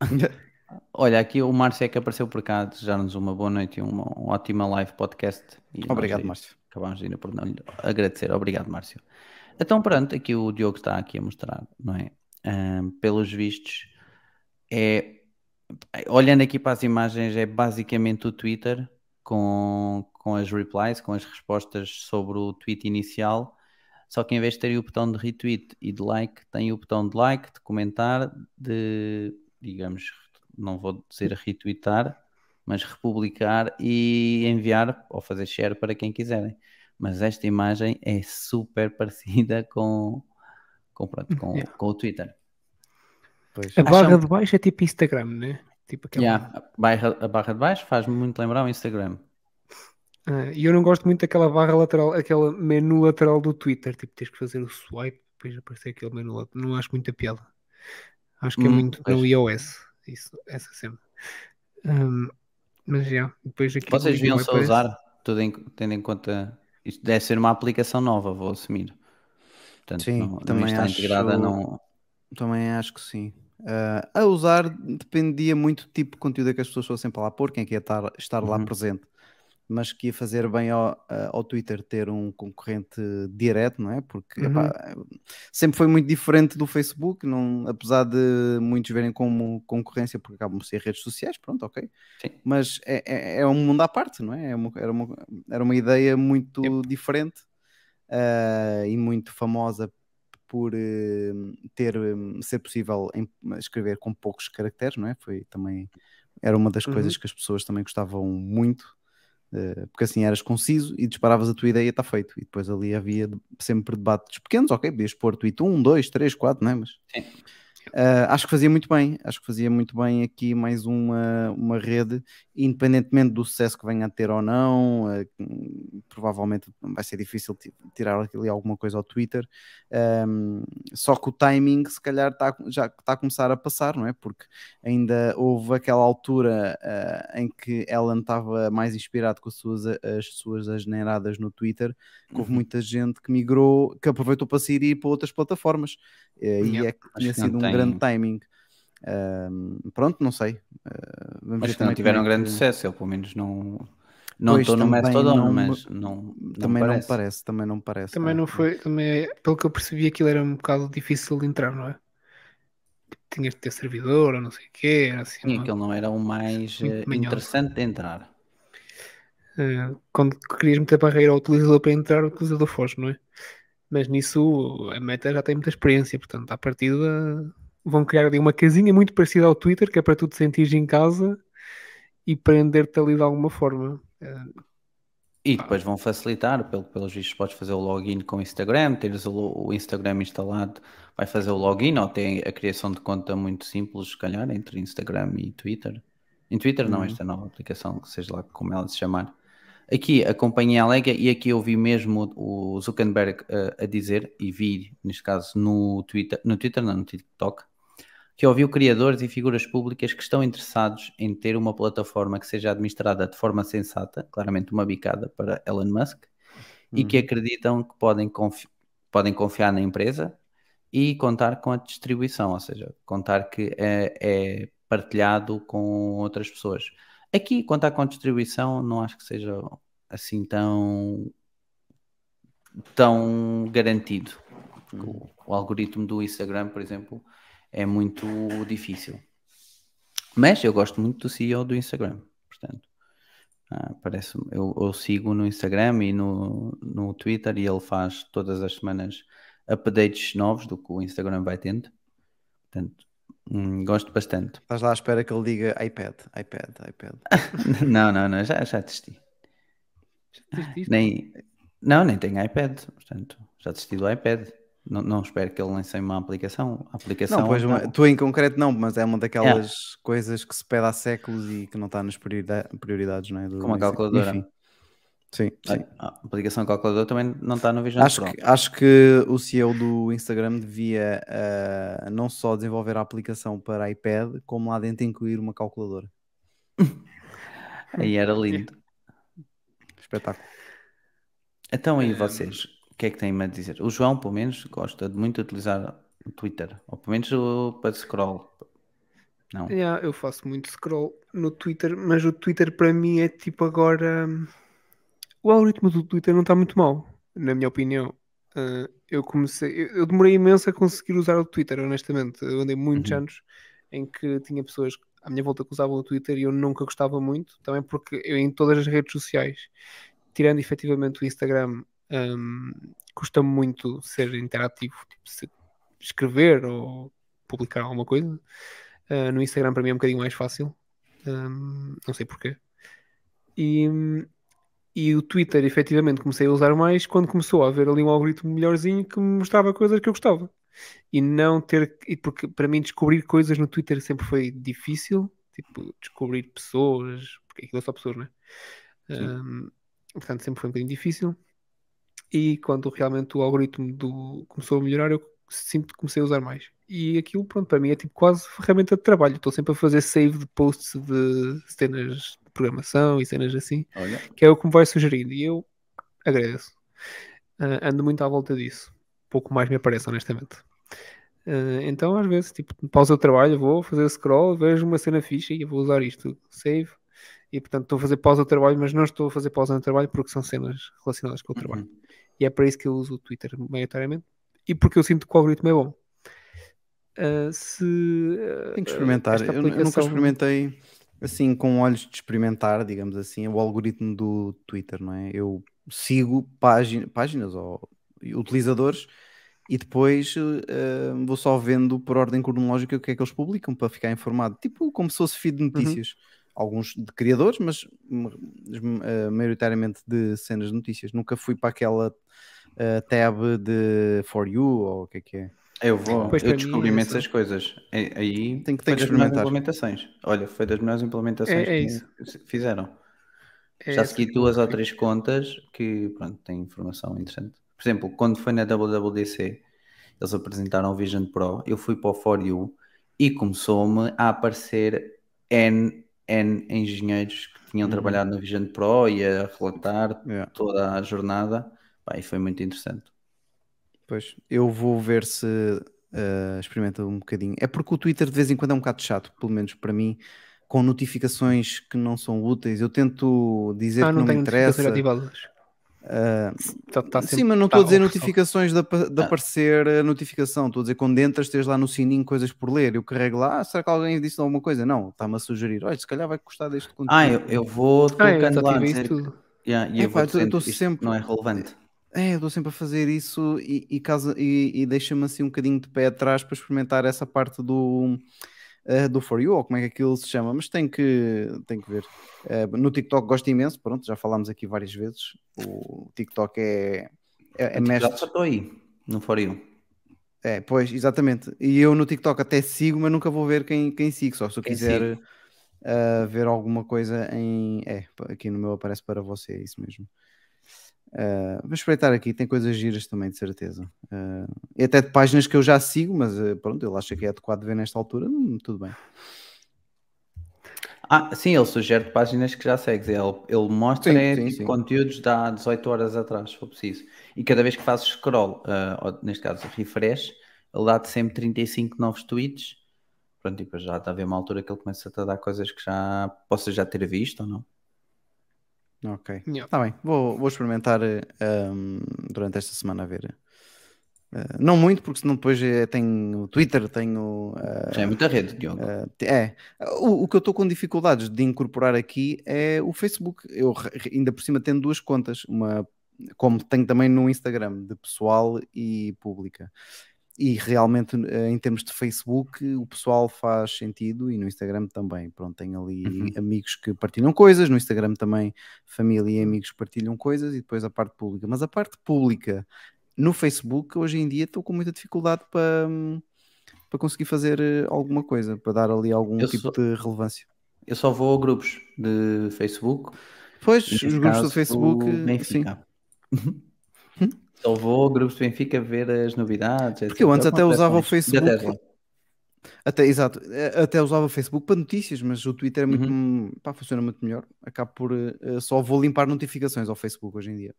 [laughs] Olha, aqui o Márcio é que apareceu por cá, desejar-nos uma boa noite e uma, uma ótima live podcast. E Obrigado, Márcio. Acabámos de ir por não lhe agradecer. Obrigado, Márcio. Então, pronto, aqui o Diogo está aqui a mostrar, não é? Ahm, pelos vistos, é olhando aqui para as imagens, é basicamente o Twitter com, com as replies, com as respostas sobre o tweet inicial. Só que em vez de ter o botão de retweet e de like, tem o botão de like, de comentar, de, digamos, não vou dizer retweetar, mas republicar e enviar ou fazer share para quem quiserem. Mas esta imagem é super [laughs] parecida com, com, pronto, com, Yeah. com o Twitter. Pois. A barra Acham- de baixo é tipo Instagram, né? Tipo aquela... Yeah, a, barra, a barra de baixo faz-me muito lembrar o Instagram. Ah, E eu não gosto muito daquela barra lateral, aquela menu lateral do Twitter. Tipo, tens que fazer o swipe, depois aparecer aquele menu lateral. Não acho muita piada. Acho que é Hum, muito pois. no iOS. Isso, essa cena. Ahm, mas já, depois aqui. Vocês deviam só aparece. usar, tudo em- tendo em conta. Isto deve ser uma aplicação nova, vou assumir. Portanto, Sim, não, não também está acho- integrada, não. Também acho que sim. Ah, a usar dependia muito do tipo de conteúdo que as pessoas fossem para lá pôr, quem é que ia estar, estar lá Uhum. presente. Mas que ia fazer bem ao, ao Twitter ter um concorrente direto, não é? Porque Uhum. epá, sempre foi muito diferente do Facebook, não, apesar de muitos verem como concorrência, porque acabam por ser redes sociais, pronto, ok. Sim. Mas é, é, é um mundo à parte, não é? É uma- era, uma, era uma ideia muito diferente ah, e muito famosa por eh, ter eh, ser possível em- escrever com poucos caracteres, não é? Foi também era uma das Uhum. coisas que as pessoas também gostavam muito, porque assim eras conciso e disparavas a tua ideia está feito. E depois ali havia sempre debates pequenos, ok, podias pôr tweet 1, 2, 3, 4, não é? Mas Sim. Ah, acho que fazia muito bem, acho que fazia muito bem aqui mais uma, uma rede, independentemente do sucesso que venha a ter ou não, hum, provavelmente vai ser difícil ti- tirar ali alguma coisa ao Twitter, ahm, só que o timing se calhar tá, já está a começar a passar, não é? Porque ainda houve aquela altura ah, em que Ellen estava mais inspirado com as suas, as suas asneiradas no Twitter, que houve Uhum. muita gente que migrou, que aproveitou para sair e ir para outras plataformas. E é tinha sido um tem- grande timing. Ahm, pronto, não sei. Vamos Mas que não também tiveram é grande que- sucesso, eu pelo menos não. Não estou no Mastodon, não mas não, não Também parece. não parece, também não parece. Também é. não foi, também, é- pelo que eu percebi, aquilo era um bocado difícil de entrar, não é? Tinhas de ter servidor ou não sei o quê, era assim. Sim, uma- aquele não era o mais eh, interessante de entrar. Eh, quando querias meter barreira ao utilizador para entrar, o utilizador foge, não é? Mas nisso a Meta já tem muita experiência, portanto, à partida vão criar ali uma casinha muito parecida ao Twitter, que é para tu te sentires em casa e prender-te ali de alguma forma. E depois vão facilitar, pelo, pelos vistos, podes fazer o login com o Instagram, teres o, o Instagram instalado, vai fazer o login ou tem a criação de conta muito simples, se calhar, entre Instagram e Twitter. Em Twitter, não, Uhum. esta nova aplicação, seja lá como ela se chamar. Aqui a companhia alega, e aqui eu vi mesmo o Zuckerberg eh, a dizer, e vi, neste caso, no Twitter, no Twitter, não, no TikTok, que ouviu criadores e figuras públicas que estão interessados em ter uma plataforma que seja administrada de forma sensata, claramente uma bicada para Elon Musk, e que acreditam que podem, confi- podem confiar na empresa e contar com a distribuição, ou seja, contar que é, é partilhado com outras pessoas. Aqui, contar com a distribuição, não acho que seja assim tão, tão garantido. Porque o, o algoritmo do Instagram, por exemplo, é muito difícil. Mas eu gosto muito do CEO do Instagram, portanto. ah, parece eu, eu sigo no Instagram e no, no Twitter e ele faz todas as semanas updates novos do que o Instagram vai tendo. Portanto, hum, gosto bastante. Estás lá à espera que ele diga iPad, iPad, iPad. [laughs] não, não, não, já, já testei. Isto. Nem, não, nem tenho iPad, portanto, já desisti do iPad. Não, não espero que ele lance uma aplicação. A aplicação Não, pois uma- tu em concreto não, mas é uma daquelas coisas que se pede há séculos e que não está nas priorida- prioridades, não é? Do- Como a calculadora. Enfim. Sim, sim. a aplicação calculador também não está no Vision Acho Pro. que, acho que o CEO do Instagram devia ah, não só desenvolver a aplicação para iPad, como lá dentro incluir uma calculadora. [laughs] Aí era lindo. Espetáculo. Então, e vocês? O que é que têm-me a dizer? O João, pelo menos, gosta de muito utilizar o Twitter. Ou pelo menos o para scroll. Não. Yeah, eu faço muito scroll no Twitter, mas o Twitter para mim é tipo agora. hum, O algoritmo do Twitter não está muito mal, na minha opinião. Ah, eu comecei, eu, eu demorei imenso a conseguir usar o Twitter, honestamente. Eu andei muitos Uhum. anos em que tinha pessoas à minha volta que usavam o Twitter e eu nunca gostava muito, também porque eu em todas as redes sociais, tirando efetivamente o Instagram, hum, custa muito ser interativo, tipo, se- escrever ou publicar alguma coisa. Uh, no Instagram para mim é um bocadinho mais fácil. Um, não sei porquê. E, e o Twitter, efetivamente, comecei a usar mais quando começou a haver ali um algoritmo melhorzinho que me mostrava coisas que eu gostava. E não ter. E porque para mim descobrir coisas no Twitter sempre foi difícil. Tipo, descobrir pessoas. Porque aquilo é só pessoas, né? Um, portanto, sempre foi um bocadinho difícil. E quando realmente o algoritmo do, começou a melhorar, eu sinto que comecei a usar mais. E aquilo, pronto, para mim é tipo quase ferramenta de trabalho. Estou sempre a fazer save de posts de cenas de programação e cenas assim, Olha, que é o que me vai sugerindo. E eu agradeço. Ah, ando muito à volta disso. Pouco mais me aparece, honestamente. Ah, então, às vezes, tipo, pausa o trabalho, vou fazer scroll, vejo uma cena ficha e vou usar isto, save. E portanto, estou a fazer pausa ao trabalho, mas não estou a fazer pausa no trabalho porque são cenas relacionadas com o trabalho. E é para isso que eu uso o Twitter, maioritariamente. E porque eu sinto que o algoritmo é bom. Ah, se ah, Tenho que experimentar. Eu, eu nunca experimentei assim com olhos de experimentar, digamos assim, o algoritmo do Twitter, não é? Eu sigo págin- páginas ou utilizadores e depois eh, vou só vendo por ordem cronológica o que é que eles publicam para ficar informado. Tipo como se fosse feed de notícias. Alguns de criadores, mas eh, maioritariamente de cenas de notícias. Nunca fui para aquela eh, tab de For You ou o que é que é. eu vou. Pois, eu para mim, descobri essa- imensas coisas. E- Aí Tem que- foi tem que das melhores experimentar. implementações. Olha, foi das melhores implementações É- é que fizeram. É Já segui duas ou três contas que pronto, têm informação interessante. Por exemplo, quando foi na WWDC, eles apresentaram o Vision Pro, eu fui para o For You e começou-me a aparecer N, N engenheiros que tinham Uhum. trabalhado no Vision Pro e a relatar Yeah. toda a jornada. Pá, e foi muito interessante. Pois, eu vou ver se eh, experimenta um bocadinho. É porque o Twitter de vez em quando é um bocado chato, pelo menos para mim, com notificações que não são úteis. Eu tento dizer Ah, que não não me interessa. Ah, Tá- tá sim, sempre- mas não tá estou a dizer notificações de, de Ah. aparecer a notificação. Estou a dizer quando entras, tens lá no sininho coisas por ler. Eu carrego lá, ah, será que alguém disse alguma coisa? Não, está-me a sugerir. Olha, se calhar vai gostar deste conteúdo. Ah, eu, eu vou Ah, eu colocando lá dizer isso que-. Yeah, e É eu pá, isto sempre- não é relevante. É, eu estou sempre a fazer isso e, e, casa- e- e deixa-me assim um bocadinho de pé atrás para experimentar essa parte do eh, do For You, ou como é que aquilo se chama, mas tem que, tem que ver. Eh, no TikTok gosto imenso, pronto, já falámos aqui várias vezes. O TikTok é, é, é Já mestre. só estou aí, no For You. É, pois, exatamente. E eu no TikTok até sigo, mas nunca vou ver quem, quem sigo, só se eu Quem quiser uh, ver alguma coisa em. É, aqui no meu aparece para você, é isso mesmo. Uh, vou espreitar aqui, tem coisas giras também, de certeza. Uh, e até de páginas que eu já sigo, mas uh, pronto, ele acha que é adequado ver nesta altura, hum, tudo bem. Ah, sim, ele sugere páginas que já segues. Ele, ele mostra Sim, é, sim, tipo, sim. conteúdos de há 18 horas atrás, se for preciso. E cada vez que fazes scroll, ah, ou neste caso refresh, ele dá-te sempre 35 novos tweets. Pronto, e depois já está a haver uma altura que ele começa a dar coisas que já possas já ter visto ou não. Ok. Yeah. Está bem, vou, vou experimentar um, durante esta semana a ver. Uh, não muito, porque senão depois eh, tenho o Twitter, tenho. uh, Já é muita rede, Diogo. Uh, é, o, o que eu estou com dificuldades de incorporar aqui é o Facebook. Eu ainda por cima tenho duas contas, uma como tenho também no Instagram, de pessoal e pública. E realmente, eh, em termos de Facebook, o pessoal faz sentido e no Instagram também. Pronto, tenho ali Uhum. amigos que partilham coisas, no Instagram também família e amigos partilham coisas e depois a parte pública. Mas a parte pública no Facebook, hoje em dia, estou com muita dificuldade para, para conseguir fazer eh, alguma coisa, para dar ali algum Eu tipo sou- de relevância. Eu só vou a grupos de Facebook. Pois, os grupos do Facebook, o sim. Só vou a grupos de Benfica ver as novidades. Porque eu antes até usava o Facebook. Até, exato, eh, até usava o Facebook para notícias, mas o Twitter é muito, Uhum. pá, funciona muito melhor. Acabo por eh, só vou limpar notificações ao Facebook hoje em dia.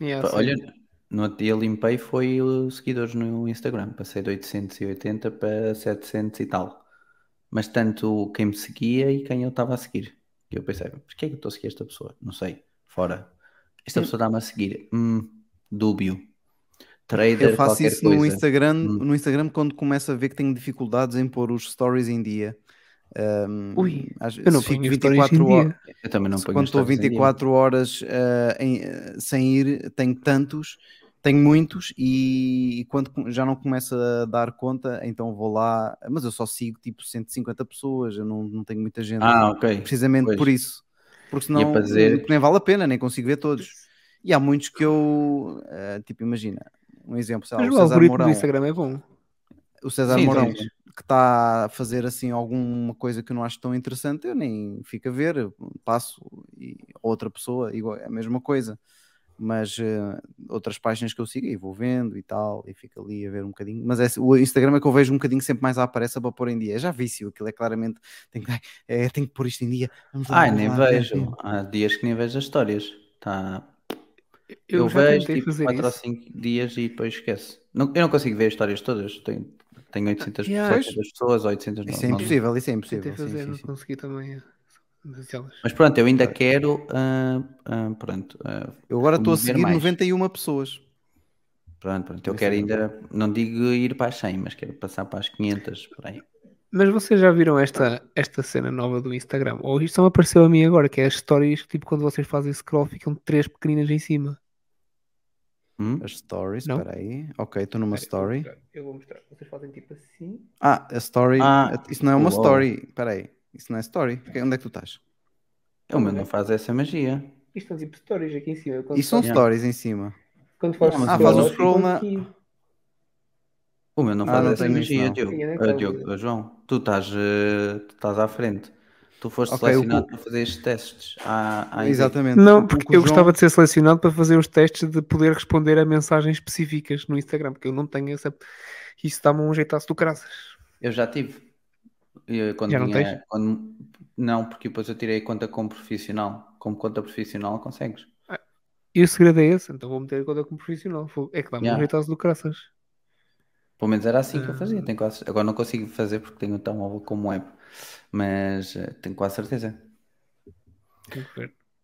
Yeah, Pá, sim. Olha, no outro dia limpei foi os seguidores no Instagram. Passei de 880 para 700 e tal. Mas tanto quem me seguia e quem eu estava a seguir. E eu pensei, por que é que eu estou a seguir esta pessoa? Não sei. Fora. Esta Hum. pessoa está-me a seguir. Hum, dúbio. Trader, Eu faço isso no coisa. Instagram, Hum. no Instagram quando começo a ver que tenho dificuldades em pôr os stories em dia. Um, Ui, às- Eu não fico ponho stories em 24 horas. Eu também não quando estou stories em dia. 24 horas eh, em- sem ir, tenho tantos, tenho muitos e, e quando já não começo a dar conta, então vou lá, mas eu só sigo tipo 150 pessoas, eu não, não tenho muita gente, Ah, ok. precisamente pois. por isso, porque senão dizer- nem vale a pena, nem consigo ver todos. E há muitos que eu, eh, tipo, imagina, um exemplo, sei lá, Mas o o César algoritmo Mourão, do Instagram é bom. o César Sim, Mourão, sim. que está a fazer assim alguma coisa que eu não acho tão interessante, eu nem fico a ver, passo e outra pessoa, igual, é a mesma coisa. Mas eh, outras páginas que eu sigo e vou vendo e tal, e fico ali a ver um bocadinho. Mas é, o Instagram é que eu vejo um bocadinho sempre mais à aparência para pôr em dia. É já vício, aquilo é claramente, tem que, é, tem que pôr isto em dia. Vamos lá, Ai, vamos nem lá, vejo. Há dias que nem vejo as histórias. Tá. Eu, Eu, vejo tentei tipo fazer 4 ou isso. 5 dias e depois esqueço. Não, eu não consigo ver as histórias todas. Tenho, tenho 800 Yeah. 700 pessoas, 800 Isso não, é não- impossível, isso é Tentei impossível. sim, fazer, sim, não sim. consegui também. é. Demasiadas. Mas pronto, eu ainda quero. ah, ah, pronto. ah, Eu agora estou a seguir mais. 91 pessoas. Pronto, pronto. Eu quero Instagram. ainda. Não digo ir para as 100, mas quero passar para as 500. Por aí. Mas vocês já viram esta, esta cena nova do Instagram? Ou isto só apareceu a mim agora, que é as stories, tipo quando vocês fazem scroll, ficam três pequeninas em cima. Hum? As stories, Não? espera aí. Ok, estou numa eu story. mostrar, Eu vou mostrar. Vocês fazem tipo assim. Ah, a story. Ah, isso não é uma uau. story. Espera aí. Isso não é story. Porque Onde é que tu estás? O meu não faz essa magia. Isto são tipo stories aqui em cima. Quando Isso são stories em cima. Quando fazes Ah, faz scroll, o scroll na- aqui. O meu não Ah, faz não essa não. Diogo. Ah, Diogo, ah, João. Tu estás, eh, tu estás à frente. Tu foste Ok, o selecionado que- para fazer estes testes. À, à Exatamente. Não, O porque que o eu João- gostava de ser selecionado para fazer os testes de poder responder a mensagens específicas no Instagram, porque eu não tenho essa. Isso dá-me um jeitaço do caraças. Eu já tive. Eu, quando Já não tinha- tens? quando- Não, porque depois eu tirei a conta como profissional. Como conta profissional consegues. E o segredo é esse, então vou meter a conta como profissional. É que dá-me um Yeah. jeitaço do caraças. Pelo menos era assim que eu Ah. fazia. Tenho quase... Agora não consigo fazer porque tenho um telemóvel como web. Mas eh, tenho quase certeza.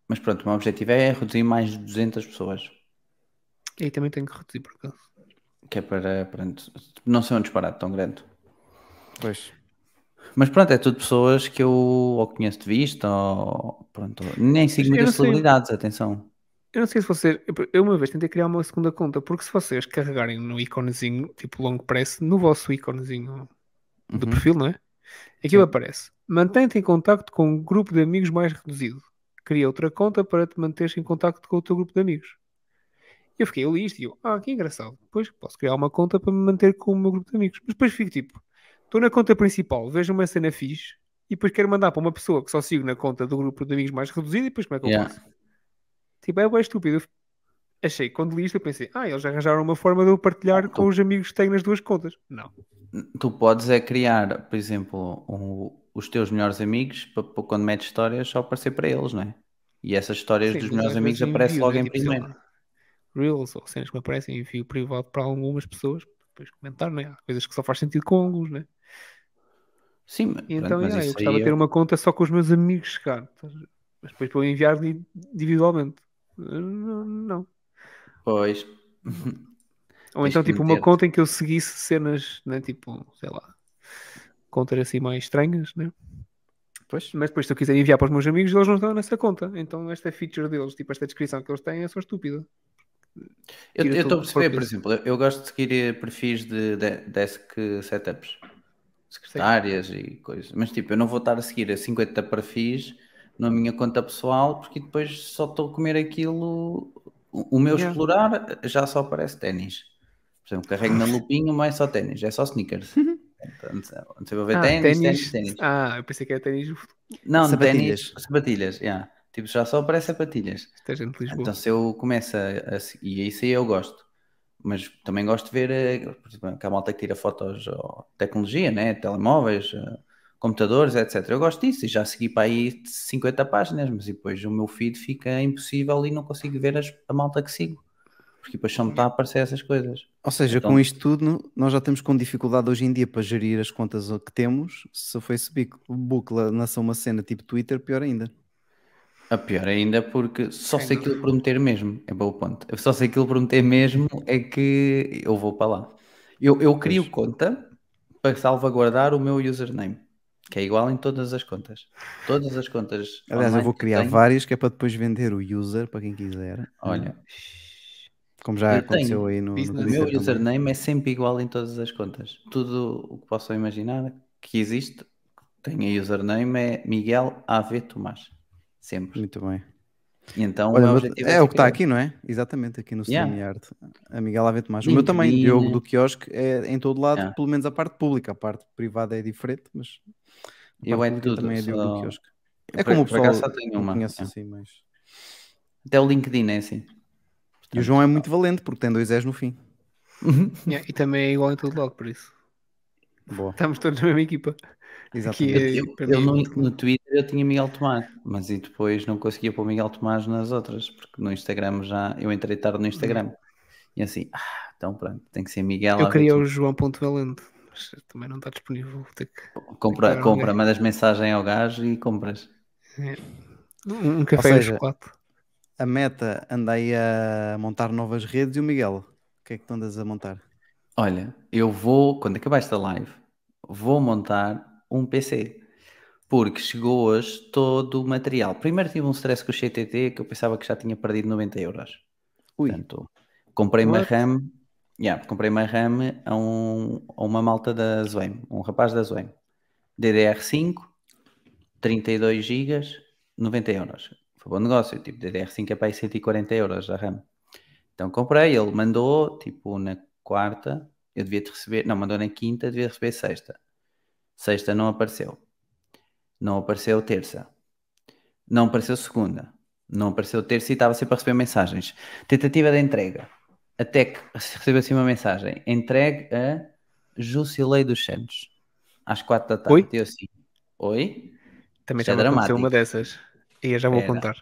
Mas pronto, o meu objetivo é reduzir mais de 200 pessoas. E aí também tenho que reduzir por acaso. Que é para, pronto, não ser um disparate tão grande. Pois. Mas pronto, é tudo pessoas que eu ou conheço de vista ou pronto, nem sigo muitas celebridades, atenção. Eu não sei se vocês. eu- uma vez tentei criar uma segunda conta, porque se vocês carregarem no íconezinho, tipo long press, no vosso íconezinho do Uhum. perfil, não é? Aquilo aparece. Mantém-te em contacto com um grupo de amigos mais reduzido. Cria outra conta para te manteres em contacto com o teu grupo de amigos. Eu fiquei, eu li isto e eu, ah, que engraçado. Depois posso criar uma conta para me manter com o meu grupo de amigos. Mas depois fico tipo, estou na conta principal, vejo uma cena fixe e depois quero mandar para uma pessoa que só sigo na conta do grupo de amigos mais reduzido e depois como é que eu Yeah. faço? Tipo, é bem estúpido. Achei, quando li isto, eu pensei, ah, eles arranjaram uma forma de eu partilhar com os amigos que tenho nas duas contas. Não. Tu podes é criar, por exemplo, um- os teus melhores amigos para, para quando metes histórias só aparecer para eles, não é? E essas histórias Sim, dos melhores às amigos vezes aparecem logo né, em tipo, primeiro. Reels ou cenas que me aparecem, envio privado para algumas pessoas, depois comentar, não é? Há coisas que só faz sentido com alguns, né? Sim, mas, E então, mas yeah, eu gostava de ter é- uma conta só com os meus amigos chegar. Mas depois para eu enviar individualmente. Não. Pois. [laughs] Ou então, tipo, uma conta em que eu seguisse cenas, né? Tipo, sei lá, contas assim mais estranhas, né? Pois. Mas depois, se eu quiser enviar para os meus amigos, eles não estão nessa conta. Então, esta feature deles, tipo, esta descrição que eles têm é só estúpida. Eu estou a perceber, por exemplo, eu- eu gosto de seguir eh, perfis de, de- desk setups, secretárias e coisas, mas tipo, eu não vou estar a seguir a 50 perfis na minha conta pessoal porque depois só estou a comer aquilo. O, meu Yeah. explorar já só aparece ténis. Por exemplo, carrego na [laughs] lupinha, mas é só ténis, é só sneakers. [laughs] Eu vou ver Ah, ténis, ténis, ténis. Ah, eu pensei que era ténis. Não, Sapatilhas. ténis, sapatilhas, yeah. Tipo, já só aparece sapatilhas. De Lisboa. Então, se eu começo a, a e isso aí eu gosto, mas também gosto de ver eh, por exemplo, que a malta que tira fotos tecnologia, né? telemóveis, eh, computadores, etc. Eu gosto disso e já segui para aí 50 páginas, mas depois o meu feed fica impossível e não consigo ver as- a malta que sigo, porque depois só me está a aparecer essas coisas. Ou seja, Então- com isto tudo, nós já temos com dificuldade hoje em dia para gerir as contas que temos. Se o Facebook lança uma cena tipo Twitter, pior ainda. A pior ainda porque só sei aquilo prometer mesmo, é bom ponto. Eu só sei aquilo prometer mesmo é que eu vou para lá. Eu, eu crio conta para salvaguardar o meu username, que é igual em todas as contas. Todas as contas. Aliás, eu vou criar tenho, várias que é para depois vender o user para quem quiser. Olha, Como já eu aconteceu aí no, o meu também. username é sempre igual em todas as contas. Tudo o que possam imaginar que existe tem a username é Miguel AV Tomás. Sempre. Muito bem. E então Olha, o objetivo é o que está aqui, não é? Exatamente, aqui no Yeah. StreamYard. A Miguel Avento mais. O meu também. Diogo do Quiosque, é em todo lado, Yeah. pelo menos a parte pública. A parte privada é diferente, mas Eu é pública tudo, também é Diogo só- do Quiosque. É como o pessoal só uma, conhece é. assim, mas... Até o LinkedIn é assim. E o João é muito valente, porque tem dois S no fim. [laughs] Yeah, e também é igual em todo lado, por isso. Boa, Estamos todos na mesma equipa. exatamente. Aqui é- Eu, eu no, no Twitter eu tinha Miguel Tomás, mas e depois não conseguia pôr Miguel Tomás nas outras, porque no Instagram já eu entrei tarde no Instagram. E assim, ah, então pronto, tem que ser Miguel. Eu queria o João.valente, mas também não está disponível. Vou ter que... compra, compra, alguém. mandas mensagem ao gajo e compras. Um, um café Ou seja, chocolate. A Meta anda aí a montar novas redes e o Miguel, o que é que tu andas a montar? Olha, eu vou, quando acabar esta live, vou montar um PC. Porque chegou hoje todo o material. Primeiro tive um stress com o CTT que eu pensava que já tinha perdido 90 euros. Ui, Portanto, comprei uma What? RAM, yeah, comprei uma RAM a, um- a uma malta da Zoem, um rapaz da Zoem. DDR5, 32 GB, 90 euros. Foi bom negócio, tipo, DDR5 é para aí 140 euros a RAM. Então comprei, ele mandou, tipo, na quarta, eu devia receber, não, mandou na quinta, devia receber sexta. Sexta não apareceu. Não apareceu terça. Não apareceu segunda. Não apareceu terça e estava sempre a receber mensagens. Tentativa de entrega. Até que recebo assim uma mensagem. Entregue a Jusilei dos Santos. Às quatro da tarde. Oi? Eu assim. Oi? Também Isto é já aconteceu dramático. uma dessas. E eu já vou Espera. contar.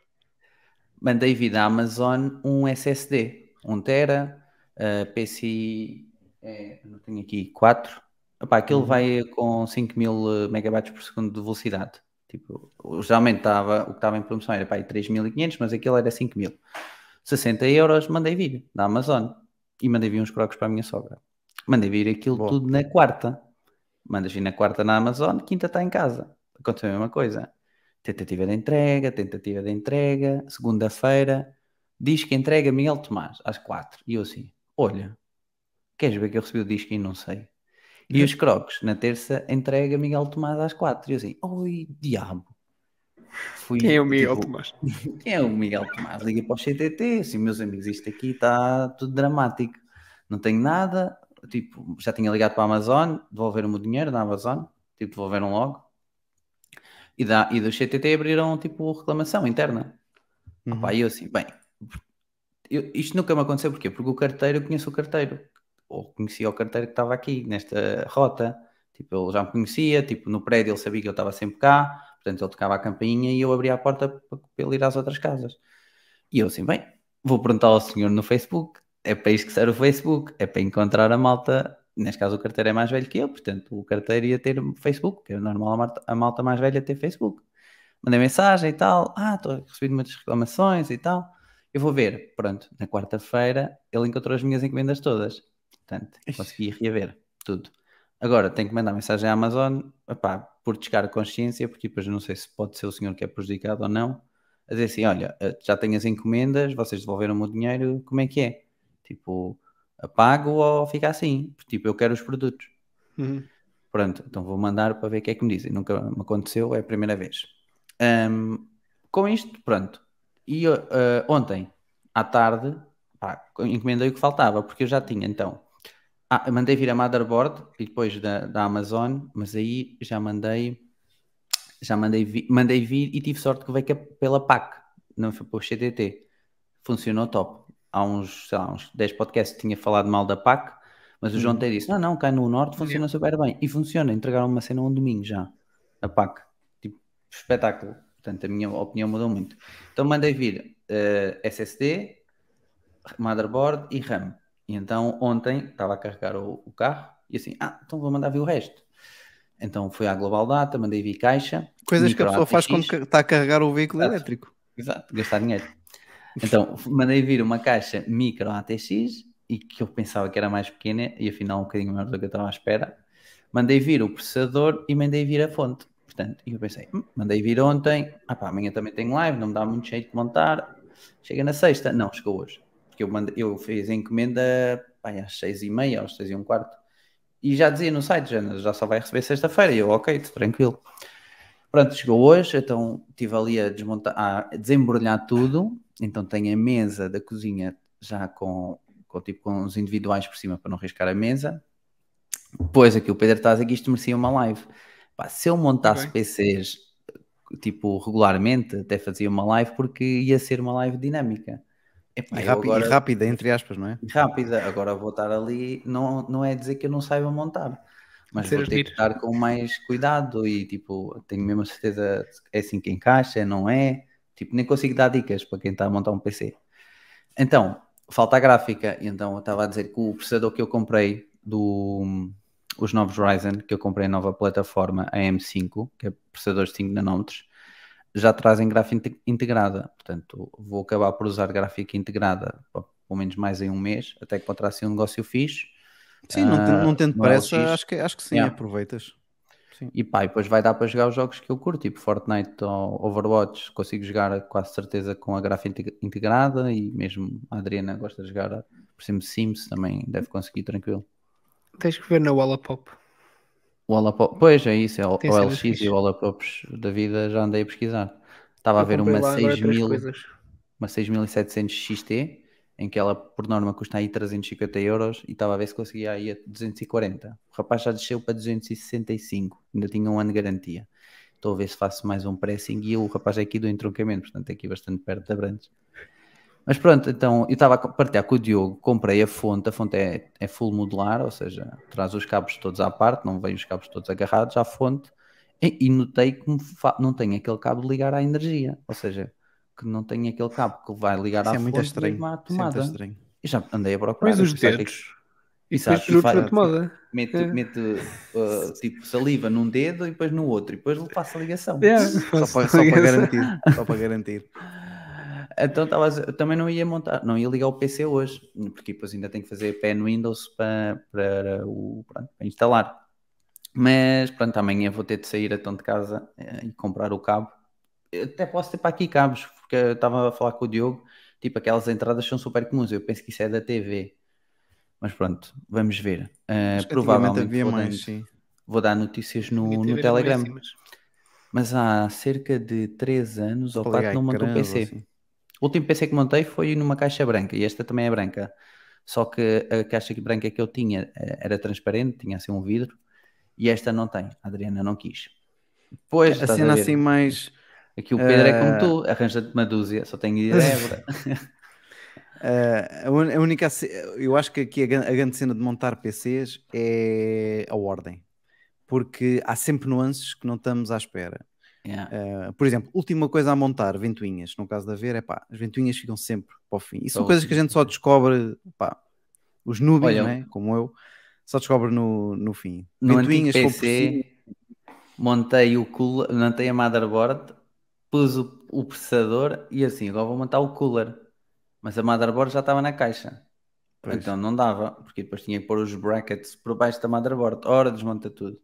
Mandei vir da Amazon um SSD. 1 tera. Uh, PC... É, não tenho aqui 4. Epá, aquilo Uhum. vai com 5000 megabytes por segundo de velocidade. Tipo, geralmente estava, o que estava em promoção era para aí 3500, mas aquilo era 5000. 60 euros, mandei vir da Amazon. E mandei vir uns crocos para a minha sogra. Mandei vir aquilo Boa. tudo na quarta. Mandas vir na quarta na Amazon, quinta está em casa. Aconteceu a mesma coisa. Tentativa de entrega, tentativa de entrega, segunda-feira, diz que entrega Miguel Tomás às quatro. E eu assim, olha, queres ver que eu recebi o disco e não sei? E os crocs, na terça, entrega Miguel Tomás às quatro. E eu assim, oi, diabo. Fui, Quem é o Miguel tipo, Tomás? Quem é o Miguel Tomás? Liga para o CTT, assim, meus amigos, isto aqui está tudo dramático. Não tenho nada, tipo, já tinha ligado para a Amazon, devolveram-me o dinheiro da Amazon, tipo, devolveram logo. E, da, e do CTT abriram, tipo, reclamação interna. Uhum. Opa, eu assim, bem, eu- isto nunca me aconteceu, porquê? Porque o carteiro, eu conheço o carteiro, ou conhecia o carteiro que estava aqui, nesta rota, tipo, ele já me conhecia, tipo, no prédio ele sabia que eu estava sempre cá, portanto ele tocava a campainha e eu abria a porta para, ele ir às outras casas. E eu assim, bem, vou perguntar ao senhor no Facebook, é para isto que serve o Facebook, é para encontrar a malta, neste caso o carteiro é mais velho que eu, portanto o carteiro ia ter Facebook, que é normal a malta, mais velha ter Facebook. Mandei mensagem e tal, ah, estou a receber muitas reclamações e tal. Eu vou ver, pronto, na quarta-feira ele encontrou as minhas encomendas todas. Portanto, consegui reaver tudo. Agora tenho que mandar mensagem à Amazon, epá, por descar a consciência, porque depois não sei se pode ser o senhor que é prejudicado ou não, a dizer assim: olha, eh, já tenho as encomendas, vocês devolveram-me o dinheiro, como é que é? Tipo, apago ou fica assim? Porque, Tipo, eu quero os produtos. Uhum. Pronto, então vou mandar para ver o que é que me dizem. Nunca me aconteceu, é a primeira vez. Ahm, com isto, pronto. E uh, ontem, à tarde, pá, encomendei o que faltava, porque eu já tinha então. Ah, mandei vir a motherboard e depois da, da Amazon, mas aí já mandei, já mandei, vi- mandei vir e tive sorte que veio pela PAC, não foi para o CTT. Funcionou top. Há uns, sei lá, uns 10 podcasts tinha falado mal da PAC, mas o João T disse: não, não, cá no Norte funciona super bem. E funciona, entregaram uma cena um domingo já, a PAC. Tipo, espetáculo. Portanto, a minha opinião mudou muito. Então mandei vir eh, SSD, motherboard e RAM. E então ontem estava a carregar o, o carro e assim, ah, então vou mandar vir o resto. Então fui à Global Data, mandei vir caixa. Coisas que a pessoa faz ATX. quando ca- está a carregar o veículo Exato. elétrico. Exato, gastar dinheiro. Então, mandei vir uma caixa micro ATX e que eu pensava que era mais pequena e afinal um bocadinho maior do que eu estava à espera. Mandei vir o processador e mandei vir a fonte. Portanto, e eu pensei, "Hum, mandei vir ontem, ah pá, amanhã também tenho live, não me dá muito jeito de montar. Chega na sexta, não, chegou hoje. Porque eu, mandei, eu fiz a encomenda pá, às seis e meia, às seis e um quarto. E já dizia no site, já, já só vai receber sexta-feira. E eu, ok, tranquilo. Pronto, chegou hoje, então estive ali a desmontar, a desembrulhar tudo. Então tenho a mesa da cozinha já com, com, tipo, com os individuais por cima para não riscar a mesa. Pois aqui o Pedro está a dizer que isto merecia uma live. Pá, se eu montasse Ok. PCs tipo regularmente, até fazia uma live porque ia ser uma live dinâmica. Epá, E, rápi- e agora- rápida, entre aspas, não é? rápida. Agora vou estar ali, não, não é dizer que eu não saiba montar, mas Ser vou ter que estar com mais cuidado e tipo, tenho mesmo a certeza é assim que encaixa, não é? Tipo, nem consigo dar dicas para quem está a montar um PC. Então, falta a gráfica, e então eu estava a dizer que o processador que eu comprei do os novos Ryzen, que eu comprei a nova plataforma a M5, que é processadores de 5 nanómetros, já trazem gráfica inte- integrada. Portanto, vou acabar por usar gráfica integrada pelo menos mais em um mês, até que encontrar assim um negócio fixe. Sim, não, te- não tendo no pressa, LX. acho que, acho que sim, Yeah. aproveitas. Sim. E pá, e depois vai dar para jogar os jogos que eu curto, tipo Fortnite ou Overwatch. Consigo jogar quase certeza com a gráfica inte- integrada e mesmo a Adriana gosta de jogar, por cima de Sims, também deve conseguir tranquilo. Tens que ver na Wallapop. O Wallapop, pois é isso, é o Tem o LX fixe. e o Wallapops da vida já andei a pesquisar. Estava a ver uma lá agora três 6000, coisas. uma 6700 XT, em que ela por norma custa aí 350 euros e estava a ver se conseguia aí a 240. O rapaz já desceu para 265, ainda tinha um ano de garantia. Estou a ver se faço mais um pressing e o rapaz é aqui do entroncamento, portanto é aqui bastante perto da Brandes. Mas pronto, então eu estava a partilhar com o Diogo, comprei a fonte, a fonte é, é full modular, ou seja, traz os cabos todos à parte, não vem os cabos todos agarrados à fonte, e, e notei que não tem aquele cabo de ligar à energia, ou seja, que não tem aquele cabo que vai ligar Isso à é muito fonte estranho. mesmo à Isso é muito tomada. estranho. E já andei a procurar. Mas os dedos. E depois e faz- na tomada. Mete, É. mete uh, tipo saliva num dedo e depois no outro, e depois ele passa a ligação. Yeah, Só para, só para ligação. garantir. Só para [laughs] garantir. Então tava, eu também não ia montar, não ia ligar o PC hoje, porque depois ainda tenho que fazer pé no Windows para, para, o, pronto, para instalar. Mas pronto, amanhã vou ter de sair então de casa eh, e comprar o cabo. Eu até posso ter para aqui cabos, porque eu estava a falar com o Diogo, tipo aquelas entradas são super comuns. Eu penso que isso é da TV. Mas pronto, vamos ver. Uh, provavelmente havia vou, mais, sim. vou dar notícias no, no Antigamente Telegram. era péssimas. Mas há cerca de 3 anos ou Para ligar 4 não montei um PC. assim. O último PC que montei foi numa caixa branca e esta também é branca. Só que a caixa branca que eu tinha eh, era transparente, tinha assim um vidro e esta não tem. A Adriana não quis. Pois, A cena assim mais. Aqui o Pedro é como eh, tu, arranja-te uma dúzia, só tenho ideia. [laughs] Eh, a única. Eu acho que aqui a grande cena de montar PCs é a ordem. Porque há sempre nuances que não estamos à espera. Yeah. Uh, por exemplo, última coisa a montar, ventoinhas. No caso da ver, é pá, as ventoinhas ficam sempre para o fim. E são coisas que a gente só descobre, pá, os Olha, né, como eu, só descobre no, no fim. No ventoinhas, PC, montei o cooler, montei a motherboard, pus o, o processador e assim, agora vou montar o cooler. Mas a motherboard já estava na caixa. Pois. Então não dava, porque depois tinha que pôr os brackets por baixo da motherboard. Ora, desmonta tudo.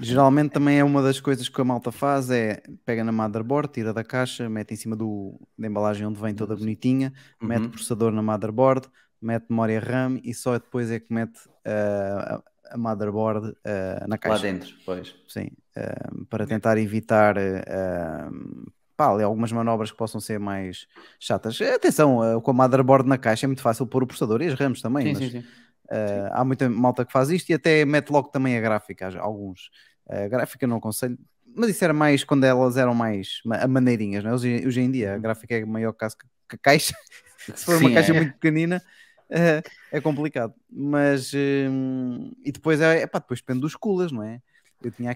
Geralmente também é uma das coisas que a malta faz é pega na motherboard, tira da caixa, mete em cima do, da embalagem onde vem toda bonitinha, mete Uhum. o processador na motherboard, mete memória RAM e só depois é que mete uh, a, motherboard uh, na Lá caixa. dentro, pois. Sim, uh, para tentar evitar pá, algumas manobras que possam ser mais chatas. Atenção, com a motherboard na caixa é muito fácil pôr o processador e as RAMs também, Sim, mas sim, sim. Uh, há muita malta que faz isto e até mete logo também a gráfica, alguns. A gráfica não aconselho, mas isso era mais quando elas eram mais ma- a maneirinhas, não é? hoje, hoje em dia a gráfica é maior caso que a caixa. [laughs] Se for uma Sim, caixa é. muito pequenina, uh, é complicado. Mas um, e depois é, epá, depois depende dos coolers, não é?